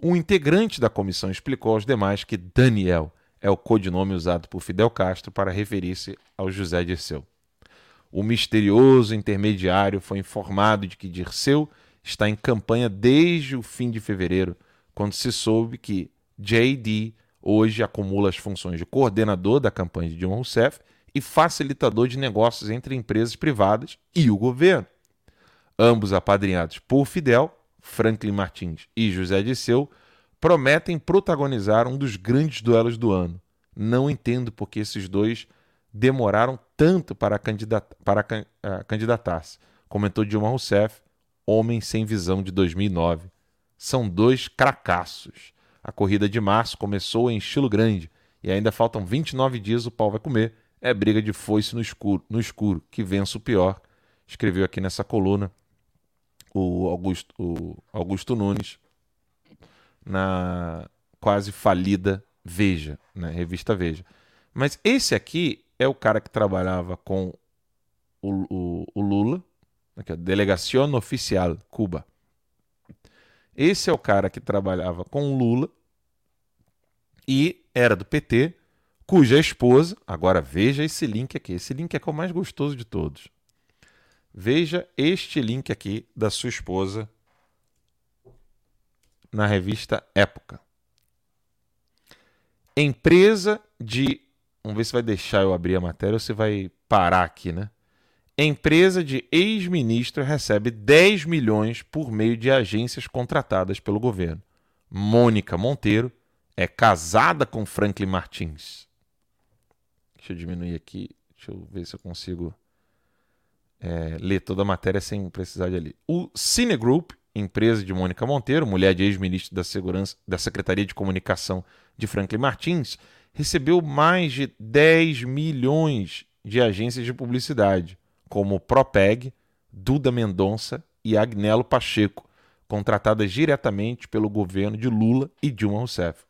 um integrante da comissão explicou aos demais que Daniel é o codinome usado por Fidel Castro para referir-se ao José Dirceu. O misterioso intermediário foi informado de que Dirceu está em campanha desde o fim de fevereiro quando se soube que JD hoje acumula as funções de coordenador da campanha de Dilma Rousseff e facilitador de negócios entre empresas privadas e o governo. Ambos apadrinhados por Fidel, Franklin Martins e José Disseu, prometem protagonizar um dos grandes duelos do ano. Não entendo porque esses dois demoraram tanto para, para uh, candidatar-se, comentou Dilma Rousseff, Homem Sem Visão de 2009 são dois cracassos. A corrida de março começou em estilo grande e ainda faltam 29 dias o pau vai comer. É briga de foice no escuro, no escuro que vença o pior. Escreveu aqui nessa coluna o Augusto, o Augusto Nunes na quase falida Veja, na né, revista Veja. Mas esse aqui é o cara que trabalhava com o, o, o Lula, aqui, Delegación Oficial Cuba. Esse é o cara que trabalhava com Lula e era do PT, cuja esposa. Agora veja esse link aqui. Esse link aqui é o mais gostoso de todos. Veja este link aqui da sua esposa na revista Época. Empresa de. Vamos ver se vai deixar eu abrir a matéria ou se vai parar aqui, né? Empresa de ex-ministro recebe 10 milhões por meio de agências contratadas pelo governo. Mônica Monteiro é casada com Franklin Martins. Deixa eu diminuir aqui. Deixa eu ver se eu consigo é, ler toda a matéria sem precisar de ali. O Cine Group, empresa de Mônica Monteiro, mulher de ex-ministro da Segurança da Secretaria de Comunicação de Franklin Martins, recebeu mais de 10 milhões de agências de publicidade como Propeg, Duda Mendonça e Agnello Pacheco, contratadas diretamente pelo governo de Lula e Dilma Rousseff.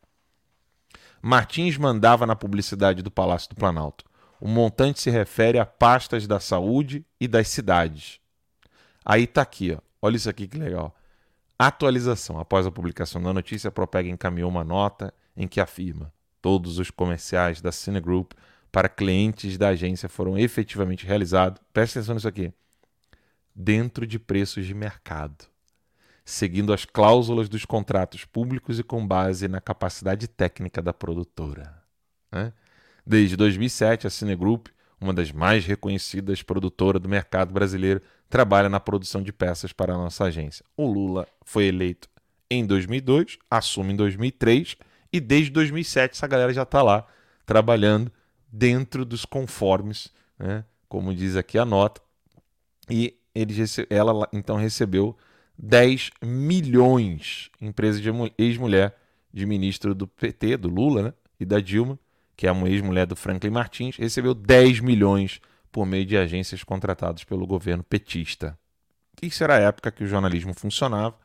Martins mandava na publicidade do Palácio do Planalto. O montante se refere a pastas da saúde e das cidades. Aí está aqui, ó. olha isso aqui que legal. Atualização. Após a publicação da notícia, a Propeg encaminhou uma nota em que afirma: todos os comerciais da Cine Group para clientes da agência foram efetivamente realizados, preste atenção nisso aqui, dentro de preços de mercado, seguindo as cláusulas dos contratos públicos e com base na capacidade técnica da produtora. Né? Desde 2007, a Cinegroup, uma das mais reconhecidas produtoras do mercado brasileiro, trabalha na produção de peças para a nossa agência. O Lula foi eleito em 2002, assume em 2003 e desde 2007 essa galera já está lá trabalhando dentro dos conformes, né? como diz aqui a nota. E ele, ela então recebeu 10 milhões, empresa de ex-mulher de ministro do PT, do Lula, né? e da Dilma, que é uma ex-mulher do Franklin Martins, recebeu 10 milhões por meio de agências contratadas pelo governo petista. Isso era a época que o jornalismo funcionava,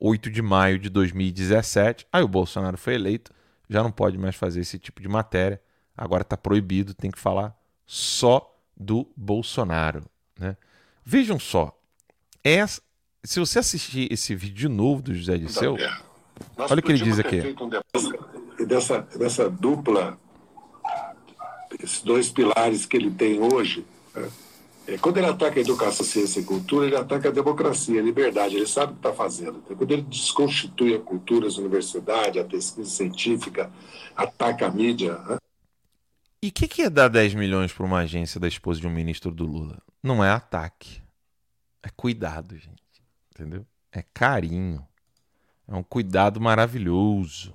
8 de maio de 2017. Aí o Bolsonaro foi eleito, já não pode mais fazer esse tipo de matéria agora está proibido, tem que falar só do Bolsonaro. Né? Vejam só, essa, se você assistir esse vídeo de novo do José Disseu, olha o que ele diz aqui. Um dessa, dessa dupla, esses dois pilares que ele tem hoje, né? é, quando ele ataca a educação, ciência e cultura, ele ataca a democracia, a liberdade, ele sabe o que está fazendo. Então, quando ele desconstitui a cultura, as universidades, a pesquisa científica, ataca a mídia, né? E o que, que é dar 10 milhões para uma agência da esposa de um ministro do Lula? Não é ataque. É cuidado, gente. Entendeu? É carinho. É um cuidado maravilhoso.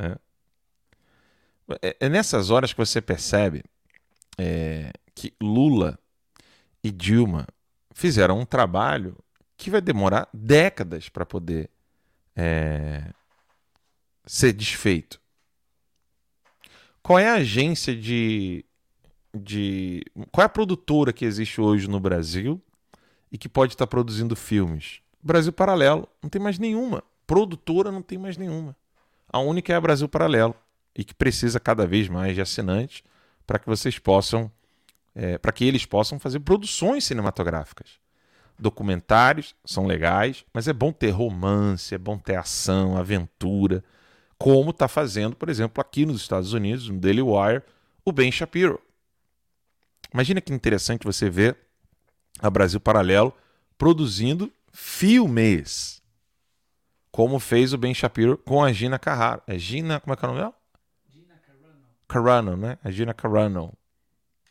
É. É, é nessas horas que você percebe é, que Lula e Dilma fizeram um trabalho que vai demorar décadas para poder é, ser desfeito. Qual é a agência de, de. Qual é a produtora que existe hoje no Brasil e que pode estar produzindo filmes? Brasil Paralelo. Não tem mais nenhuma. Produtora não tem mais nenhuma. A única é a Brasil Paralelo. E que precisa cada vez mais de assinantes para que vocês possam. É, para que eles possam fazer produções cinematográficas documentários são legais, mas é bom ter romance, é bom ter ação, aventura, como está fazendo, por exemplo, aqui nos Estados Unidos, no Daily Wire, o Ben Shapiro. Imagina que interessante você ver a Brasil Paralelo produzindo filmes, como fez o Ben Shapiro com a Gina Carraro. É Gina, como é que é o nome dela? Gina Carano. Carano, né? A Gina Carano.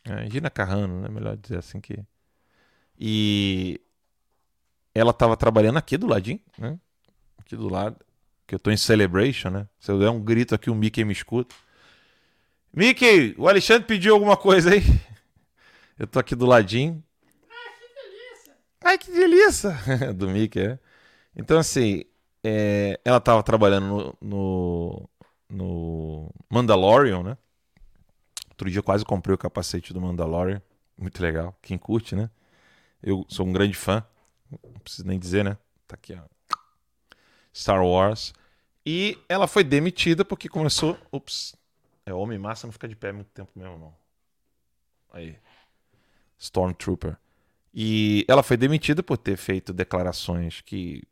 É, Gina Carrano, né? Melhor dizer assim que... E ela estava trabalhando aqui do ladinho, né? Aqui do lado. Que eu tô em Celebration, né? Se eu der um grito aqui, o Mickey me escuta. Mickey, o Alexandre pediu alguma coisa aí. [laughs] Eu tô aqui do ladinho. Ai, que delícia! [laughs] do Mickey, é. Então, assim, é, ela tava trabalhando no, no, no, Mandalorian, né? Outro dia quase comprei o capacete do Mandalorian. Muito legal. Quem curte, né? Eu sou um grande fã. Não preciso nem dizer, né? Tá aqui, ó. Star Wars. E ela foi demitida porque começou. Ups. É, homem massa não fica de pé muito tempo mesmo, não. Aí. Stormtrooper. E ela foi demitida por ter feito declarações que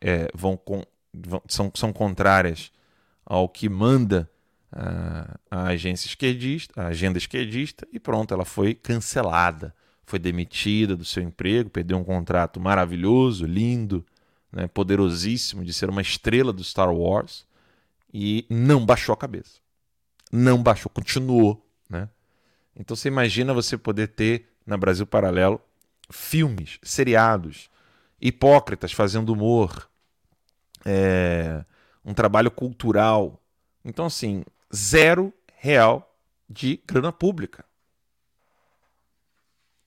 é, vão, com, vão são, são contrárias ao que manda a, a agência esquerdista, a agenda esquerdista, e pronto, ela foi cancelada foi demitida do seu emprego, perdeu um contrato maravilhoso, lindo, né, poderosíssimo de ser uma estrela do Star Wars e não baixou a cabeça. Não baixou, continuou, né? Então você imagina você poder ter na Brasil Paralelo filmes, seriados, hipócritas fazendo humor, é, um trabalho cultural. Então assim, zero real de grana pública.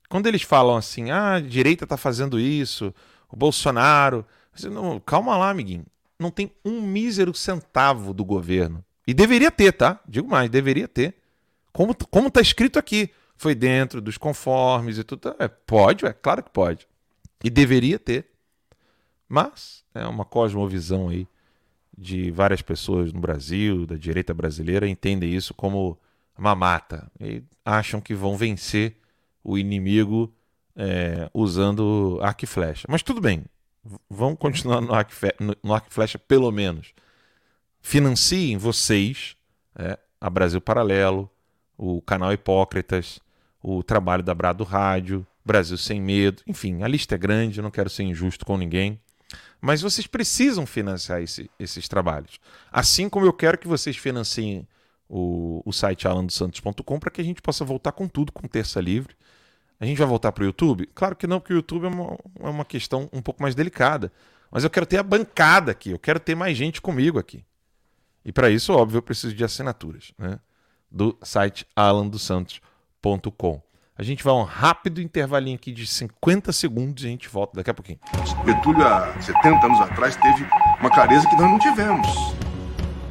Quando eles falam assim, ah, a direita está fazendo isso, o Bolsonaro. Não, calma lá, amiguinho. Não tem um mísero centavo do governo. E deveria ter, tá? Digo mais, deveria ter. Como, como tá escrito aqui. Foi dentro dos conformes e tudo. É, pode, é claro que pode. E deveria ter. Mas é uma cosmovisão aí de várias pessoas no Brasil, da direita brasileira, entendem isso como uma mata. E acham que vão vencer o inimigo é, usando arco e flecha. Mas tudo bem, vamos continuar no arco, no e flecha pelo menos. Financiem vocês é, a Brasil Paralelo, o canal Hipócritas, o trabalho da Brado Rádio, Brasil Sem Medo, enfim, a lista é grande, eu não quero ser injusto com ninguém. Mas vocês precisam financiar esse, esses trabalhos. Assim como eu quero que vocês financiem o, o site alandosantos.com para que a gente possa voltar com tudo com terça livre a gente vai voltar para o YouTube? Claro que não, porque o YouTube é uma, é uma questão um pouco mais delicada. Mas eu quero ter a bancada aqui, eu quero ter mais gente comigo aqui. E para isso, óbvio, eu preciso de assinaturas, né? Do site alandosantos.com. A gente vai um rápido intervalinho aqui de 50 segundos e a gente volta daqui a pouquinho. Getúlio, há 70 anos atrás, teve uma clareza que nós não tivemos.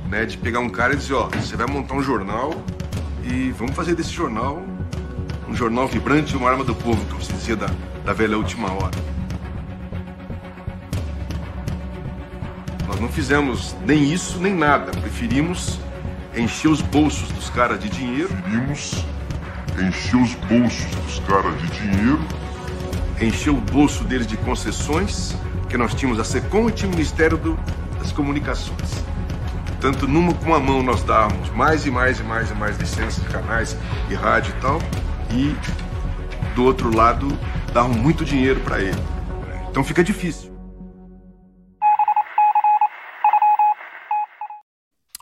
Né? De pegar um cara e dizer, ó, você vai montar um jornal e vamos fazer desse jornal um jornal vibrante e uma arma do povo, como se dizia da, da velha última hora. Nós não fizemos nem isso nem nada. Preferimos encher os bolsos dos caras de dinheiro. Preferimos encher os bolsos dos caras de dinheiro. Encher o bolso deles de concessões, que nós tínhamos a SECOM e tinha o Ministério do, das Comunicações. Tanto numa com a mão nós dávamos mais e mais e mais e mais licenças de canais e rádio e tal, e do outro lado davam muito dinheiro para ele. Então fica difícil.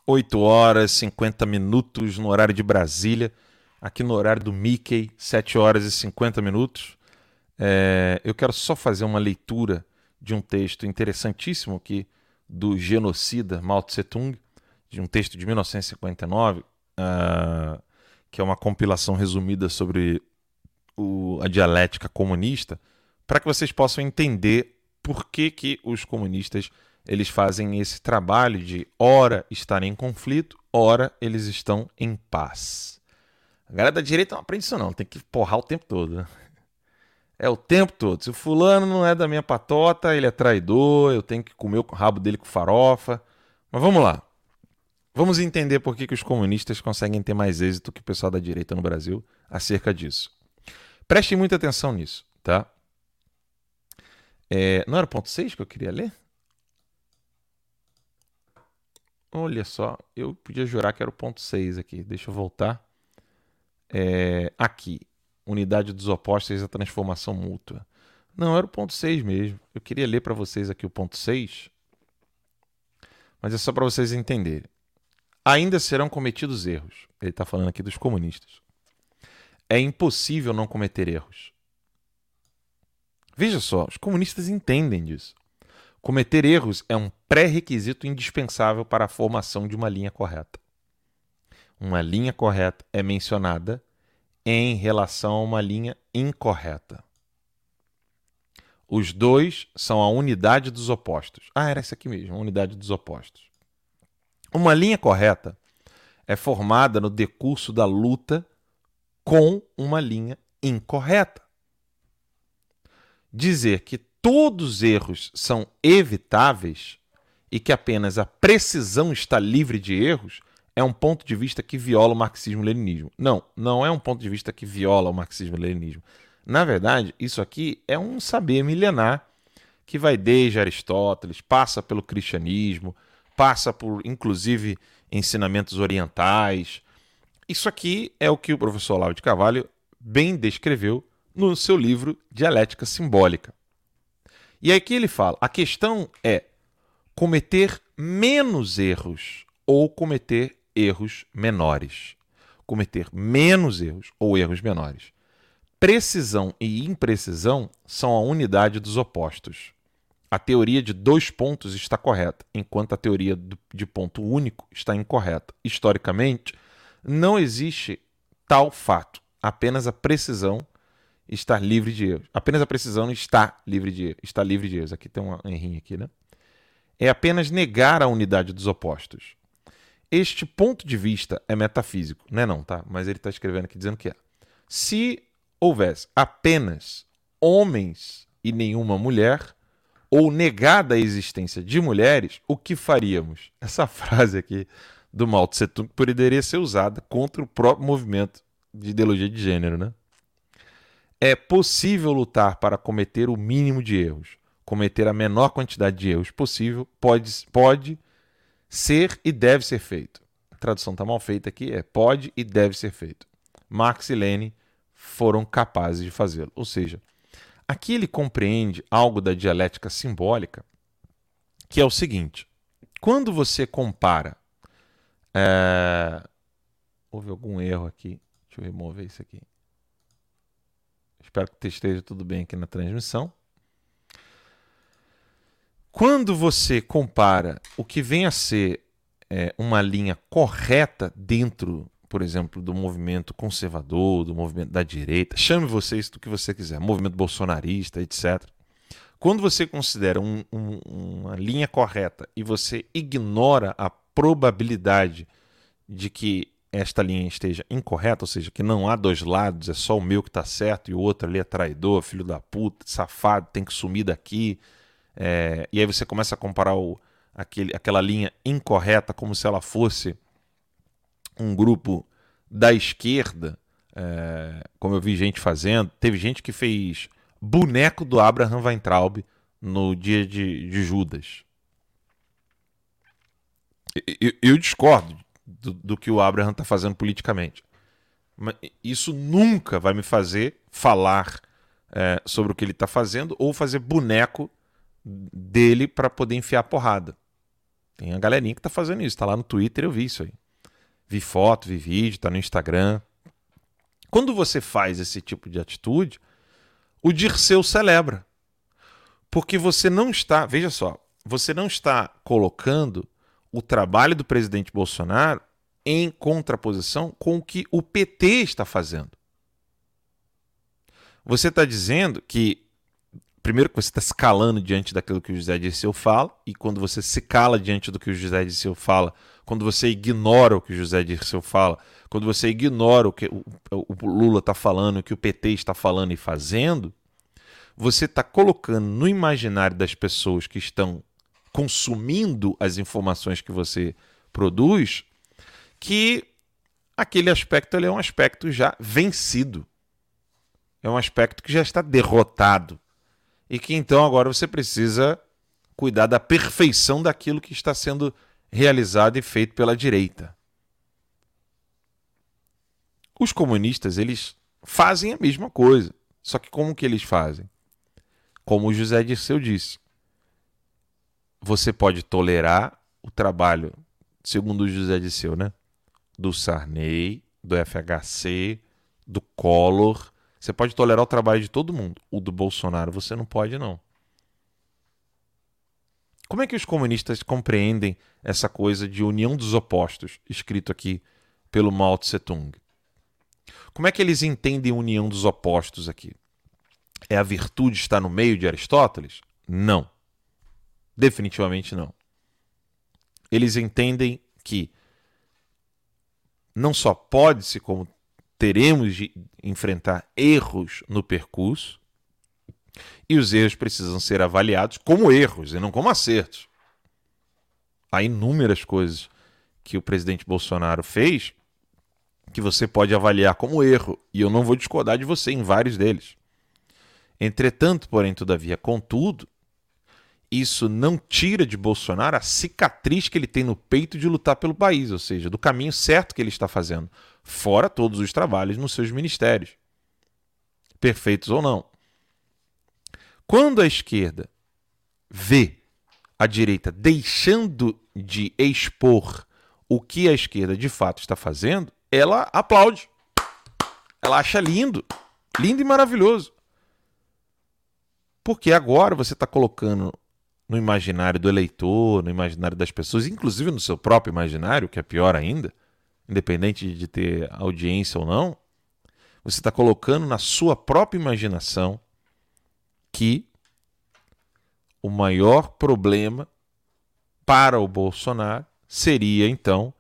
8 horas e 50 minutos no horário de Brasília, aqui no horário do Mickey, 7 horas e 50 minutos. É, eu quero só fazer uma leitura de um texto interessantíssimo aqui do genocida Mao Tse Tung, de um texto de 1959, uh, que é uma compilação resumida sobre o, a dialética comunista, para que vocês possam entender por que, que os comunistas eles fazem esse trabalho de ora estarem em conflito, ora eles estão em paz. A galera da direita não aprende isso não, tem que porrar o tempo todo. Né? É o tempo todo. Se o fulano não é da minha patota, ele é traidor, eu tenho que comer o rabo dele com farofa. Mas vamos lá. Vamos entender por que, que os comunistas conseguem ter mais êxito que o pessoal da direita no Brasil acerca disso. Prestem muita atenção nisso, tá? É, não era o ponto 6 que eu queria ler? Olha só, eu podia jurar que era o ponto 6 aqui. Deixa eu voltar. É, aqui, unidade dos opostos e a transformação mútua. Não, era o ponto 6 mesmo. Eu queria ler para vocês aqui o ponto 6, mas é só para vocês entenderem. Ainda serão cometidos erros. Ele está falando aqui dos comunistas. É impossível não cometer erros. Veja só, os comunistas entendem disso. Cometer erros é um pré-requisito indispensável para a formação de uma linha correta. Uma linha correta é mencionada em relação a uma linha incorreta. Os dois são a unidade dos opostos. Ah, era essa aqui mesmo, a unidade dos opostos. Uma linha correta é formada no decurso da luta com uma linha incorreta. Dizer que todos os erros são evitáveis e que apenas a precisão está livre de erros é um ponto de vista que viola o marxismo-leninismo. Não, não é um ponto de vista que viola o marxismo-leninismo. Na verdade, isso aqui é um saber milenar que vai desde Aristóteles, passa pelo cristianismo, passa por, inclusive, ensinamentos orientais. Isso aqui é o que o professor Olavo de Carvalho bem descreveu no seu livro Dialética Simbólica. E aqui ele fala: a questão é cometer menos erros ou cometer erros menores. Cometer menos erros ou erros menores. Precisão e imprecisão são a unidade dos opostos. A teoria de dois pontos está correta, enquanto a teoria de ponto único está incorreta. Historicamente, não existe tal fato. Apenas a precisão está livre de erros. Apenas a precisão está livre de erros. Está livre de erros. Aqui tem um errinho aqui, né? É apenas negar a unidade dos opostos. Este ponto de vista é metafísico, não é não, tá? Mas ele está escrevendo aqui dizendo que é. Se houvesse apenas homens e nenhuma mulher, ou negada a existência de mulheres, o que faríamos? Essa [laughs] frase aqui do Mao Tse Tung poderia ser usada contra o próprio movimento de ideologia de gênero, né? É possível lutar para cometer o mínimo de erros, cometer a menor quantidade de erros possível, pode, pode ser e deve ser feito. A tradução está mal feita aqui, é pode e deve ser feito. Marx e Lenin foram capazes de fazê-lo. Ou seja, aqui ele compreende algo da dialética simbólica, que é o seguinte: quando você compara. É... Houve algum erro aqui. Deixa eu remover isso aqui. Espero que esteja tudo bem aqui na transmissão. Quando você compara o que vem a ser é, uma linha correta dentro, por exemplo, do movimento conservador, do movimento da direita, chame você isso do que você quiser, movimento bolsonarista, etc. Quando você considera um, um, uma linha correta e você ignora a probabilidade de que esta linha esteja incorreta, ou seja, que não há dois lados, é só o meu que está certo e o outro ali é traidor, filho da puta, safado, tem que sumir daqui, é, e aí você começa a comparar o, aquele, aquela linha incorreta como se ela fosse um grupo da esquerda, é, como eu vi gente fazendo. Teve gente que fez boneco do Abraham Weintraub no dia de, de Judas. Eu, eu discordo do, do, que o Abraham está fazendo politicamente. Mas isso nunca vai me fazer falar é, sobre o que ele está fazendo ou fazer boneco dele para poder enfiar porrada. Tem a galerinha que tá fazendo isso, tá lá no Twitter, eu vi isso aí. Vi foto, vi vídeo, tá no Instagram. Quando você faz esse tipo de atitude, o Dirceu celebra. Porque você não está, veja só, você não está colocando o trabalho do presidente Bolsonaro em contraposição com o que o PT está fazendo. Você está dizendo que, primeiro, que você está se calando diante daquilo que o José Dirceu fala, e quando você se cala diante do que o José Dirceu fala, quando você ignora o que o José Dirceu fala, quando você ignora o que o, o Lula está falando, o que o PT está falando e fazendo, você está colocando no imaginário das pessoas que estão consumindo as informações que você produz que aquele aspecto é um aspecto já vencido. É um aspecto que já está derrotado. E que então agora você precisa cuidar da perfeição daquilo que está sendo realizado e feito pela direita. Os comunistas, eles fazem a mesma coisa. Só que como que eles fazem? Como o José Dirceu disse. Você pode tolerar o trabalho, segundo o José Dirceu, né? Do Sarney, do FHC, do Collor. Você pode tolerar o trabalho de todo mundo. O do Bolsonaro você não pode, não. Como é que os comunistas compreendem essa coisa de união dos opostos, escrito aqui pelo Mao Tse Tung? Como é que eles entendem união dos opostos aqui? É a virtude estar no meio de Aristóteles? Não. Definitivamente não. Eles entendem que não só pode-se, como teremos de enfrentar erros no percurso, e os erros precisam ser avaliados como erros e não como acertos. Há inúmeras coisas que o presidente Bolsonaro fez que você pode avaliar como erro, e eu não vou discordar de você em vários deles. Entretanto, porém, todavia, contudo, isso não tira de Bolsonaro a cicatriz que ele tem no peito de lutar pelo país, ou seja, do caminho certo que ele está fazendo, fora todos os trabalhos nos seus ministérios, perfeitos ou não. Quando a esquerda vê a direita deixando de expor o que a esquerda de fato está fazendo, ela aplaude. Ela acha lindo, lindo e maravilhoso. Porque agora você está colocando no imaginário do eleitor, no imaginário das pessoas, inclusive no seu próprio imaginário, que é pior ainda, independente de ter audiência ou não, você está colocando na sua própria imaginação que o maior problema para o Bolsonaro seria então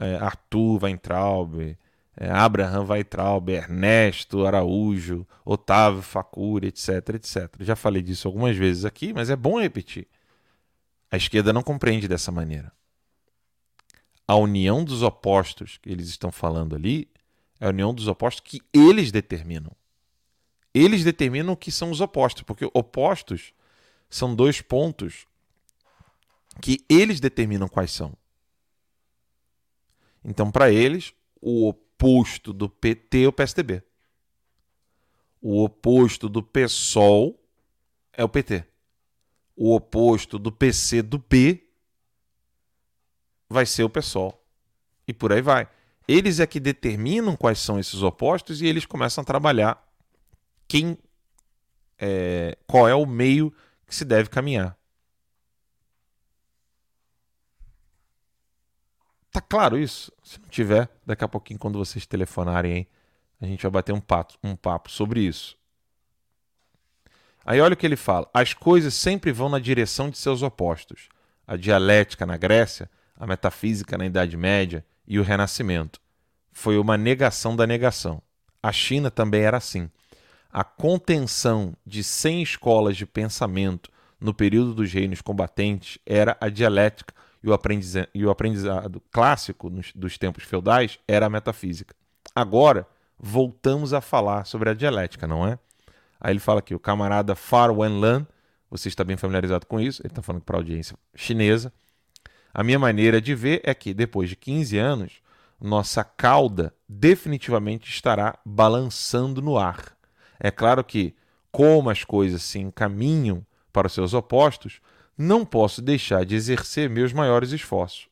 é, Arthur Weintraub, é, Abraham Weintraub, Ernesto Araújo, Otávio Facuri, etc, etc. Já falei disso algumas vezes aqui, mas é bom repetir. A esquerda não compreende dessa maneira. A união dos opostos que eles estão falando ali é a união dos opostos que eles determinam. Eles determinam o que são os opostos, porque opostos são dois pontos que eles determinam quais são. Então, para eles, o oposto do PT é o PSDB. O oposto do PSOL é o PT. O oposto do PC do B vai ser o PSOL. E por aí vai. Eles é que determinam quais são esses opostos e eles começam a trabalhar quem é, qual é o meio que se deve caminhar. Tá claro isso? Se não tiver, daqui a pouquinho, quando vocês telefonarem aí, a gente vai bater um papo, um papo sobre isso. Aí olha o que ele fala: as coisas sempre vão na direção de seus opostos. A dialética na Grécia, a metafísica na Idade Média e o Renascimento. Foi uma negação da negação. A China também era assim a contenção de 100 escolas de pensamento no período dos reinos combatentes era a dialética e o, e o aprendizado clássico nos, dos tempos feudais era a metafísica. Agora, voltamos a falar sobre a dialética, não é? Aí ele fala aqui, o camarada Far Wenlan, você está bem familiarizado com isso, ele está falando para a audiência chinesa. A minha maneira de ver é que, depois de 15 anos, nossa cauda definitivamente estará balançando no ar. É claro que, como as coisas se encaminham para os seus opostos, não posso deixar de exercer meus maiores esforços.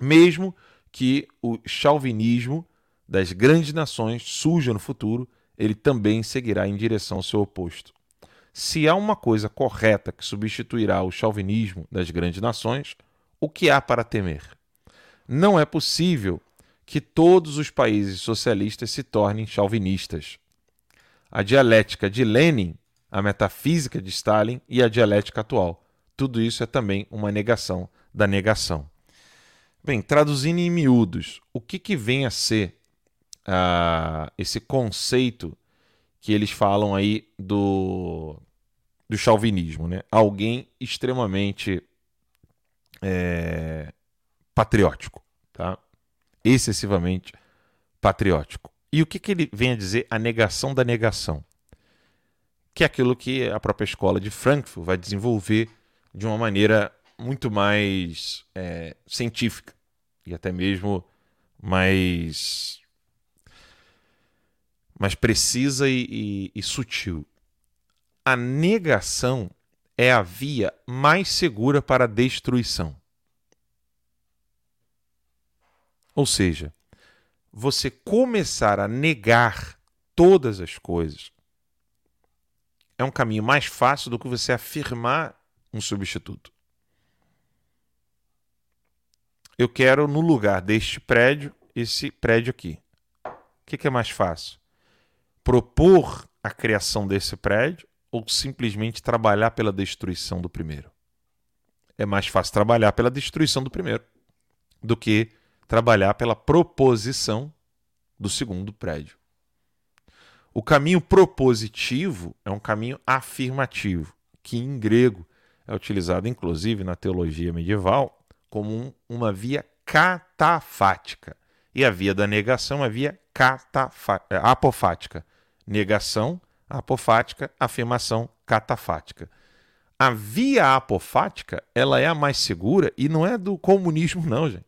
Mesmo que o chauvinismo das grandes nações surja no futuro, ele também seguirá em direção ao seu oposto. Se há uma coisa correta que substituirá o chauvinismo das grandes nações, o que há para temer? não é possível que todos os países socialistas se tornem chauvinistas. A dialética de Lenin, a metafísica de Stalin e a dialética atual. Tudo isso é também uma negação da negação. Bem, traduzindo em miúdos, o que, que vem a ser uh, esse conceito que eles falam aí do, do chauvinismo? Né? Alguém extremamente é, patriótico, tá? excessivamente patriótico. E o que, que ele vem a dizer? A negação da negação. Que é aquilo que a própria escola de Frankfurt vai desenvolver de uma maneira muito mais é, científica e até mesmo mais mais precisa e, e, e sutil. A negação é a via mais segura para a destruição. Ou seja, você começar a negar todas as coisas é um caminho mais fácil do que você afirmar um substituto. Eu quero, no lugar deste prédio, esse prédio aqui. O que, que é mais fácil? Propor a criação desse prédio ou simplesmente trabalhar pela destruição do primeiro? É mais fácil trabalhar pela destruição do primeiro do que trabalhar pela proposição do segundo prédio. O caminho propositivo é um caminho afirmativo, que em grego é utilizado inclusive na teologia medieval como um, uma via catafática. E a via da negação é a via apofática. Negação, apofática, afirmação catafática. A via apofática, ela é a mais segura e não é do comunismo não, gente.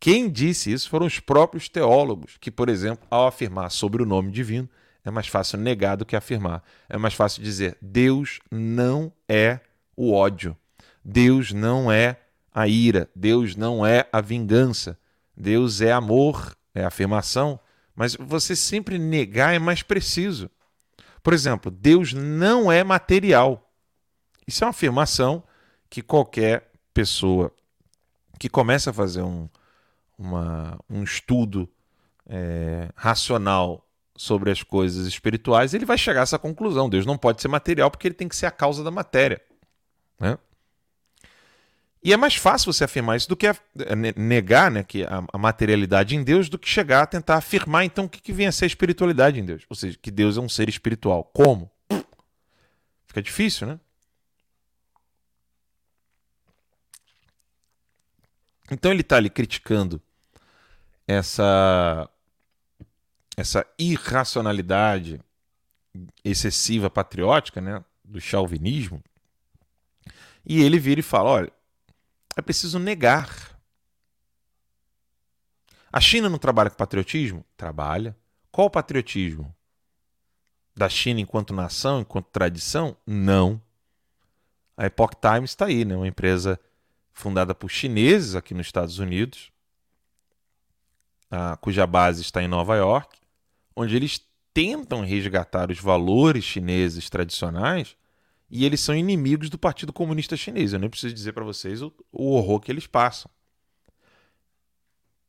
Quem disse isso foram os próprios teólogos, que, por exemplo, ao afirmar sobre o nome divino, é mais fácil negar do que afirmar. É mais fácil dizer Deus não é o ódio. Deus não é a ira. Deus não é a vingança. Deus é amor, é afirmação. Mas você sempre negar é mais preciso. Por exemplo, Deus não é material. Isso é uma afirmação que qualquer pessoa que começa a fazer um, uma, um estudo é, racional sobre as coisas espirituais, ele vai chegar a essa conclusão. Deus não pode ser material porque ele tem que ser a causa da matéria. Né? E é mais fácil você afirmar isso do que negar né, que a, a, materialidade em Deus do que chegar a tentar afirmar então o que, que vem a ser a espiritualidade em Deus. Ou seja, que Deus é um ser espiritual. Como? Fica difícil, né? Então ele está ali criticando essa essa irracionalidade excessiva patriótica, né, do chauvinismo. E ele vira e fala: olha, é preciso negar. A China não trabalha com patriotismo? Trabalha. Qual o patriotismo? Da China enquanto nação, enquanto tradição? Não. A Epoch Times está aí, né? uma empresa fundada por chineses aqui nos Estados Unidos, cuja base está em Nova York, onde eles tentam resgatar os valores chineses tradicionais e eles são inimigos do Partido Comunista Chinês. Eu nem preciso dizer para vocês o, o, horror que eles passam.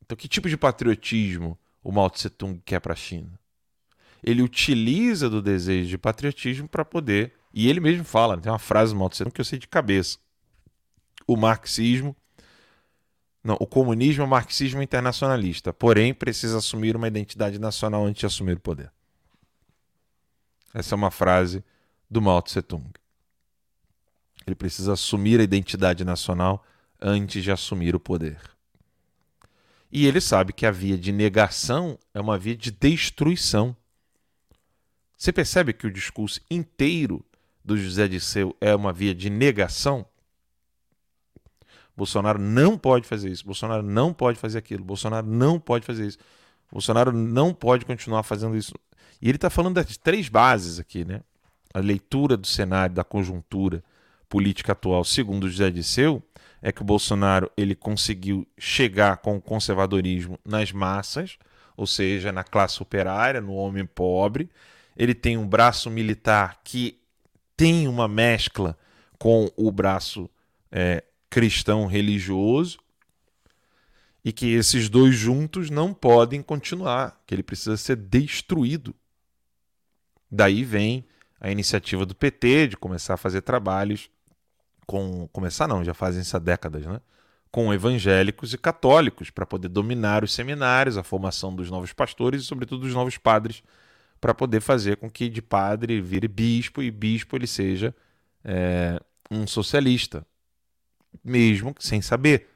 Então, que tipo de patriotismo o Mao Tse Tung quer para a China? Ele utiliza do desejo de patriotismo para poder. E ele mesmo fala, tem uma frase do Mao Tse Tung que eu sei de cabeça. O marxismo não, o comunismo é marxismo internacionalista, porém precisa assumir uma identidade nacional antes de assumir o poder. Essa é uma frase do Mao Tse Tung. Ele precisa assumir a identidade nacional antes de assumir o poder. E ele sabe que a via de negação é uma via de destruição. Você percebe que o discurso inteiro do José Disseu é uma via de negação? Bolsonaro não pode fazer isso, Bolsonaro não pode fazer aquilo, Bolsonaro não pode fazer isso, Bolsonaro não pode continuar fazendo isso. E ele está falando das três bases aqui, né? A leitura do cenário, da conjuntura política atual, segundo José Disseu, é que o Bolsonaro ele conseguiu chegar com o conservadorismo nas massas, ou seja, na classe operária, no homem pobre. Ele tem um braço militar que tem uma mescla com o braço é, cristão religioso. e que esses dois juntos não podem continuar, que ele precisa ser destruído. Daí vem a iniciativa do PT de começar a fazer trabalhos com começar não, já fazem isso há décadas, né? Com evangélicos e católicos para poder dominar os seminários, a formação dos novos pastores e sobretudo dos novos padres, para poder fazer com que de padre vire bispo e bispo ele seja é, um socialista, mesmo sem saber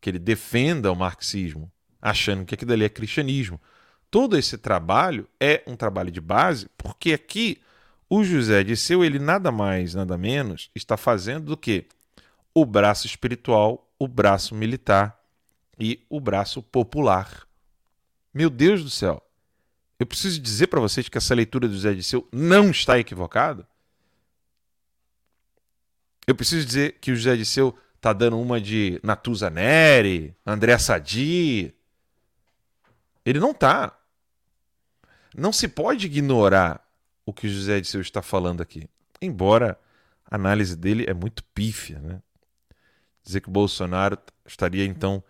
que ele defenda o marxismo, achando que aquilo ali é cristianismo. Todo esse trabalho é um trabalho de base, porque aqui o José de Seu, ele nada mais, nada menos, está fazendo do que o braço espiritual, o braço militar e o braço popular. Meu Deus do céu! Eu preciso dizer para vocês que essa leitura do José de Seu não está equivocada. Eu preciso dizer que o José de Seu está dando uma de Natuza Neri, André Sadi. Ele não está. Não se pode ignorar o que José de Seu está falando aqui. Embora a análise dele é muito pífia, né? Dizer que o Bolsonaro estaria então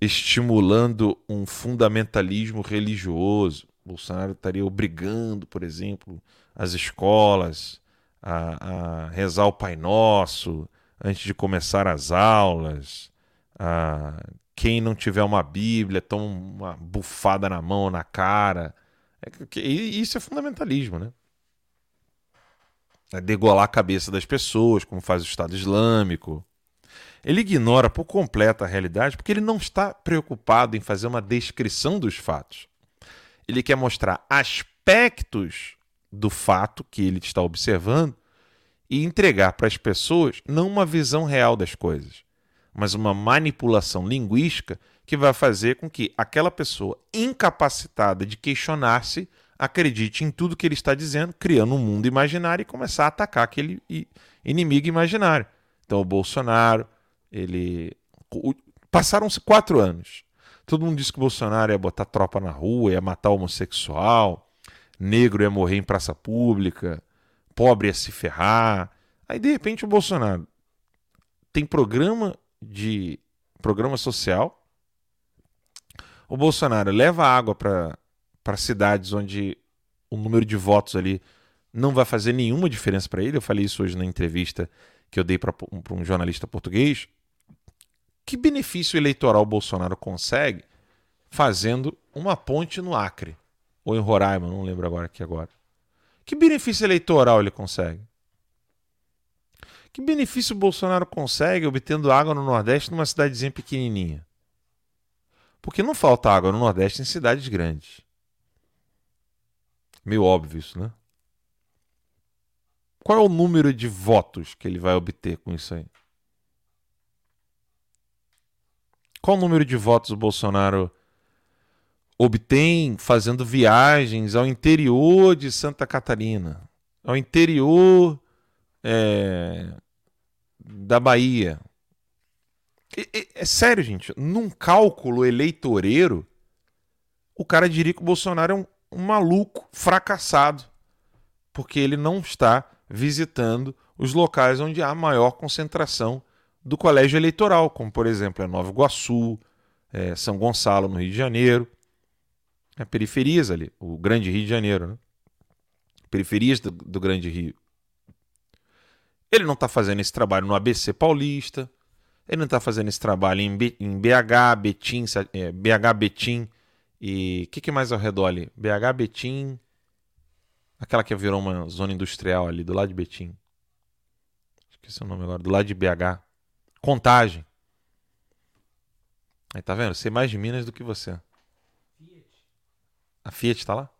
estimulando um fundamentalismo religioso. Bolsonaro estaria obrigando, por exemplo, as escolas a, a rezar o Pai Nosso antes de começar as aulas. A, quem não tiver uma Bíblia toma uma bufada na mão, na cara. É, isso é fundamentalismo, né? É degolar a cabeça das pessoas, como faz o Estado Islâmico. Ele ignora por completo a realidade porque ele não está preocupado em fazer uma descrição dos fatos. Ele quer mostrar aspectos do fato que ele está observando e entregar para as pessoas não uma visão real das coisas, mas uma manipulação linguística que vai fazer com que aquela pessoa incapacitada de questionar-se acredite em tudo que ele está dizendo, criando um mundo imaginário e começar a atacar aquele inimigo imaginário. Então, o Bolsonaro, ele. Passaram-se quatro anos. Todo mundo disse que o Bolsonaro ia botar tropa na rua, ia matar homossexual, negro ia morrer em praça pública, pobre ia se ferrar. Aí, de repente, o Bolsonaro tem programa de programa social o Bolsonaro leva água para cidades onde o número de votos ali não vai fazer nenhuma diferença para ele. Eu falei isso hoje na entrevista que eu dei para um jornalista português. Que benefício eleitoral o Bolsonaro consegue fazendo uma ponte no Acre? Ou em Roraima, não lembro agora aqui agora. Que benefício eleitoral ele consegue? Que benefício o Bolsonaro consegue obtendo água no Nordeste numa cidadezinha pequenininha? Porque não falta água no Nordeste em cidades grandes. Meio óbvio isso, né? Qual é o número de votos que ele vai obter com isso aí? Qual o número de votos o Bolsonaro obtém fazendo viagens ao interior de Santa Catarina, ao interior é, da Bahia, é, é, é, sério, gente. Num cálculo eleitoreiro, o cara diria que o Bolsonaro é um, um maluco fracassado. Porque ele não está visitando os locais onde há maior concentração do colégio eleitoral, como por exemplo é Nova Iguaçu, é São Gonçalo, no Rio de Janeiro. É periferias ali, o Grande Rio de Janeiro, né? Periferias do, do Grande Rio. Ele não está fazendo esse trabalho no ABC Paulista, ele não está fazendo esse trabalho em, B, em BH, Betim, é, BH, Betim e. O que, que mais ao redor ali? BH, Betim. Aquela que virou uma zona industrial ali, do lado de Betim. Esqueci o nome agora. Do lado de BH. Contagem. Aí tá vendo? Sei mais de Minas do que você. Fiat. A Fiat tá lá?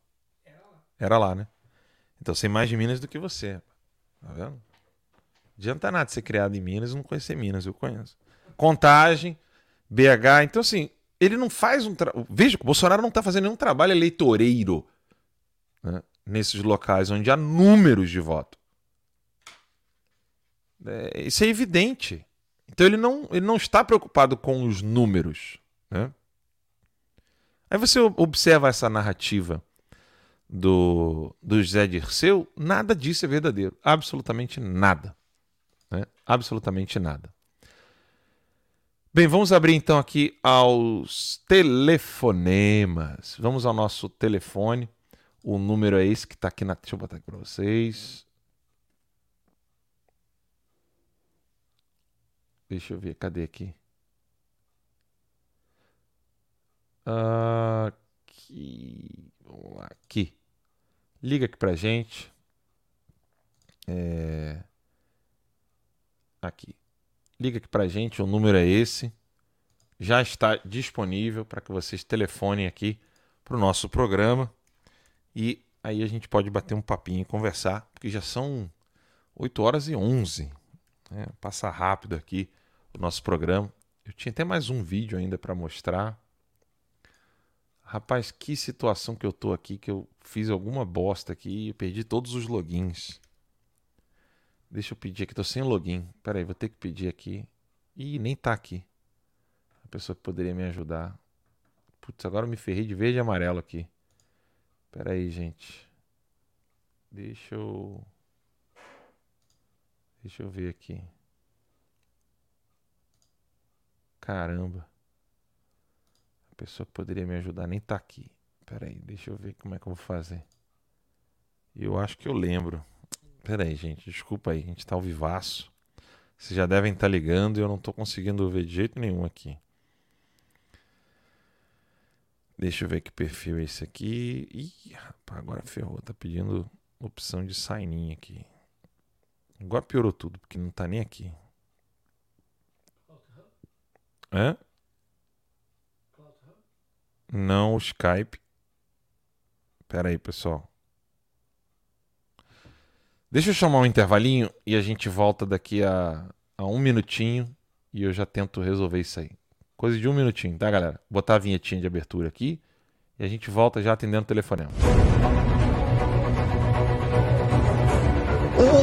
Era lá. Era lá, né? Então sei mais de Minas do que você. Tá vendo? Adianta nada ser criado em Minas e não conhecer Minas, eu conheço. Contagem, BH. Então, assim, ele não faz um. Veja que o Bolsonaro não está fazendo nenhum trabalho eleitoreiro né, nesses locais onde há números de voto. É, isso é evidente. Então ele não, ele não está preocupado com os números. Né? Aí você observa essa narrativa do, do José Dirceu, nada disso é verdadeiro. Absolutamente nada. Absolutamente nada. Bem, vamos abrir então aqui aos telefonemas. Vamos ao nosso telefone. O número é esse que está aqui na. Deixa eu botar aqui para vocês. Deixa eu ver, cadê aqui? Aqui. Vamos lá, aqui. Liga aqui pra gente. É... Aqui. Liga aqui pra gente, o número é esse. Já está disponível para que vocês telefonem aqui para o nosso programa. E aí a gente pode bater um papinho e conversar, porque já são 8 horas e 11. Né? Passa rápido aqui o nosso programa. Eu tinha até mais um vídeo ainda para mostrar. Rapaz, que situação que eu tô aqui, que eu fiz alguma bosta aqui e perdi todos os logins. Deixa eu pedir aqui, tô sem login. Pera aí, vou ter que pedir aqui. Ih, nem tá aqui. A pessoa que poderia me ajudar. Putz, agora eu me ferrei de verde e amarelo aqui. Pera aí, gente. Deixa eu. Deixa eu ver aqui. Caramba. A pessoa que poderia me ajudar nem tá aqui. Pera aí, deixa eu ver como é que eu vou fazer. Eu acho que eu lembro. Pera aí, gente. Desculpa aí. A gente tá ao vivaço. Vocês já devem estar tá ligando e eu não tô conseguindo ver de jeito nenhum aqui. Deixa eu ver que perfil é esse aqui. Ih, rapaz, agora ferrou. Tá pedindo opção de sign aqui. Agora piorou tudo, porque não tá nem aqui. Hã? Não o Skype. Pera aí, pessoal. Deixa eu chamar um intervalinho e a gente volta daqui a, a um minutinho e eu já tento resolver isso aí. Coisa de um minutinho, tá, galera? Botar a vinhetinha de abertura aqui e a gente volta já atendendo o telefonema.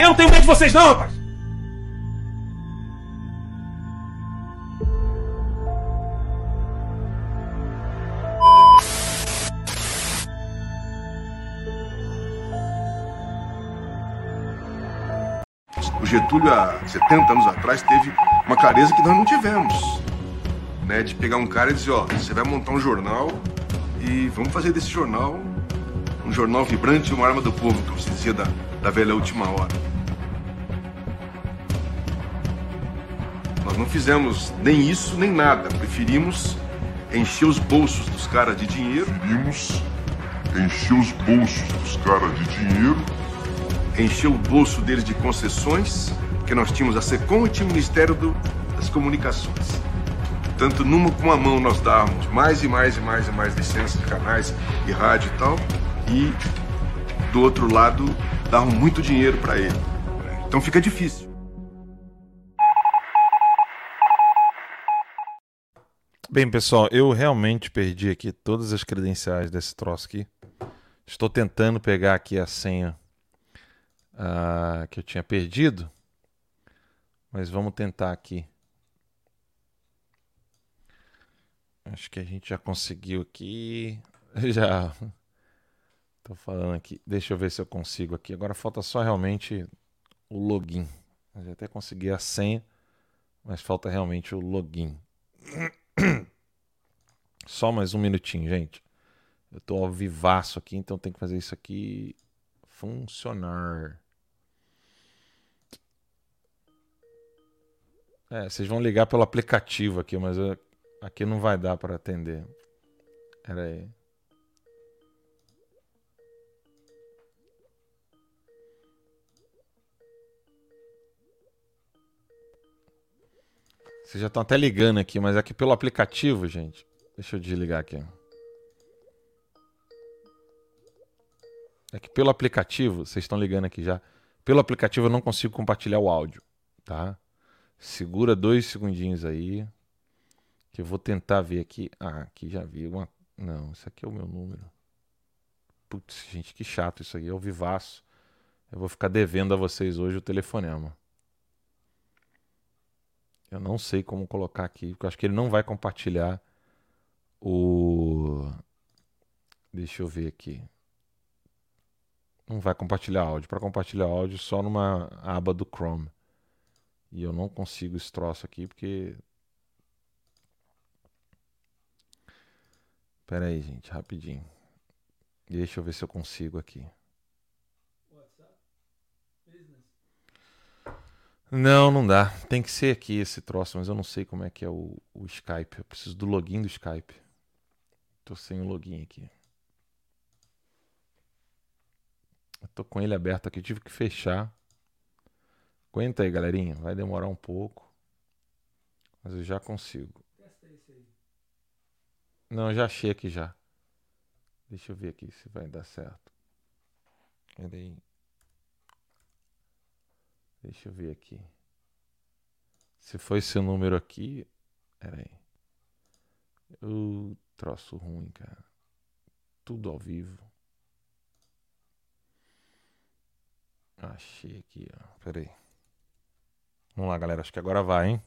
Eu não tenho medo de vocês, não, rapaz! O Getúlio, há 70 anos atrás, teve uma clareza que nós não tivemos. Né, de pegar um cara e dizer, ó, você vai montar um jornal e vamos fazer desse jornal um jornal vibrante e uma arma do povo, como se dizia da, da velha última hora. Nós não fizemos nem isso nem nada. Preferimos encher os bolsos dos caras de dinheiro. Preferimos encher os bolsos dos caras de dinheiro. Encher o bolso deles de concessões, que nós tínhamos a SECOM e o Ministério do, das Comunicações. Tanto numa com a mão nós dávamos mais e mais e mais e mais licenças de canais e rádio e tal, e do outro lado davam muito dinheiro para ele. Então fica difícil. Bem, pessoal, eu realmente perdi aqui todas as credenciais desse troço aqui. Estou tentando pegar aqui a senha uh, que eu tinha perdido. Mas vamos tentar aqui. Acho que a gente já conseguiu aqui. [laughs] Já. Tô falando aqui. Deixa eu ver se eu consigo aqui. Agora falta só realmente o login. Eu já até consegui a senha, mas falta realmente o login. [coughs] Só mais um minutinho, gente. Eu tô ao vivaço aqui, então tem que fazer isso aqui funcionar. É, vocês vão ligar pelo aplicativo aqui, mas eu, aqui não vai dar para atender. Pera aí. Vocês já estão até ligando aqui, mas aqui pelo aplicativo, gente. Deixa eu desligar aqui. É que pelo aplicativo, vocês estão ligando aqui já. Pelo aplicativo eu não consigo compartilhar o áudio, tá? Segura dois segundinhos aí. Que eu vou tentar ver aqui. Ah, aqui já vi uma. Não, isso aqui é o meu número. Putz, gente, que chato isso aí. É o vivaço. Eu vou ficar devendo a vocês hoje o telefonema. Eu não sei como colocar aqui, porque eu acho que ele não vai compartilhar o. Deixa eu ver aqui. Não vai compartilhar áudio. Para compartilhar áudio, só numa aba do Chrome. E eu não consigo esse troço aqui porque. Pera aí, gente, rapidinho. Deixa eu ver se eu consigo aqui. Não, não dá. Tem que ser aqui esse troço, mas eu não sei como é que é o, o Skype. Eu preciso do login do Skype. Tô sem o login aqui. Eu tô com ele aberto aqui, tive que fechar. Aguenta aí, galerinha. Vai demorar um pouco. Mas eu já consigo. Não, eu já achei aqui já. Deixa eu ver aqui se vai dar certo. Peraí. Deixa eu ver aqui. Se foi esse número aqui. Pera aí. O troço ruim, cara. Tudo ao vivo. Achei aqui, ó. Pera aí. Vamos lá, galera. Acho que agora vai, hein?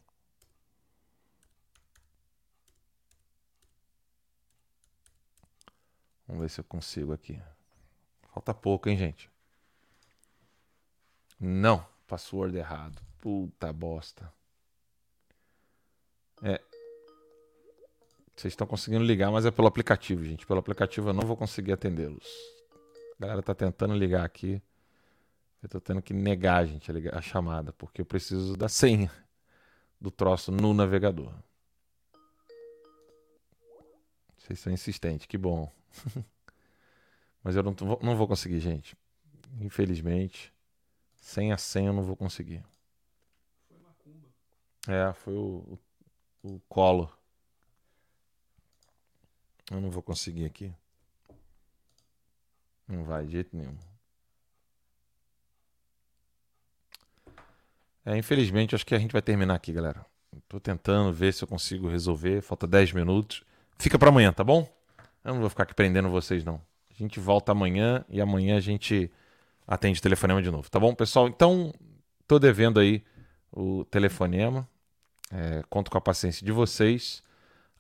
Vamos ver se eu consigo aqui. Falta pouco, hein, gente? Não. Password errado. Puta bosta. É. Vocês estão conseguindo ligar, mas é pelo aplicativo, gente. Pelo aplicativo eu não vou conseguir atendê-los. A galera tá tentando ligar aqui. Eu tô tendo que negar, gente, a, chamada, porque eu preciso da senha do troço no navegador. Vocês são insistentes, que bom. [laughs] mas eu não, não vou conseguir, gente. Infelizmente. Sem a senha eu não vou conseguir. Foi macumba. É, foi o, o, o colo. Eu não vou conseguir aqui. Não vai de jeito nenhum. É, infelizmente, acho que a gente vai terminar aqui, galera. Tô tentando ver se eu consigo resolver. Falta 10 minutos. Fica para amanhã, tá bom? Eu não vou ficar aqui prendendo vocês, não. A gente volta amanhã e amanhã a gente atende o telefonema de novo, tá bom, pessoal? Então, tô devendo aí o telefonema. É, conto com a paciência de vocês.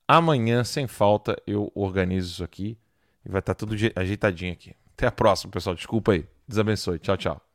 Amanhã, sem falta, eu organizo isso aqui e vai estar tá tudo ajeitadinho aqui. Até a próxima, pessoal. Desculpa aí. Deus abençoe. Tchau, tchau.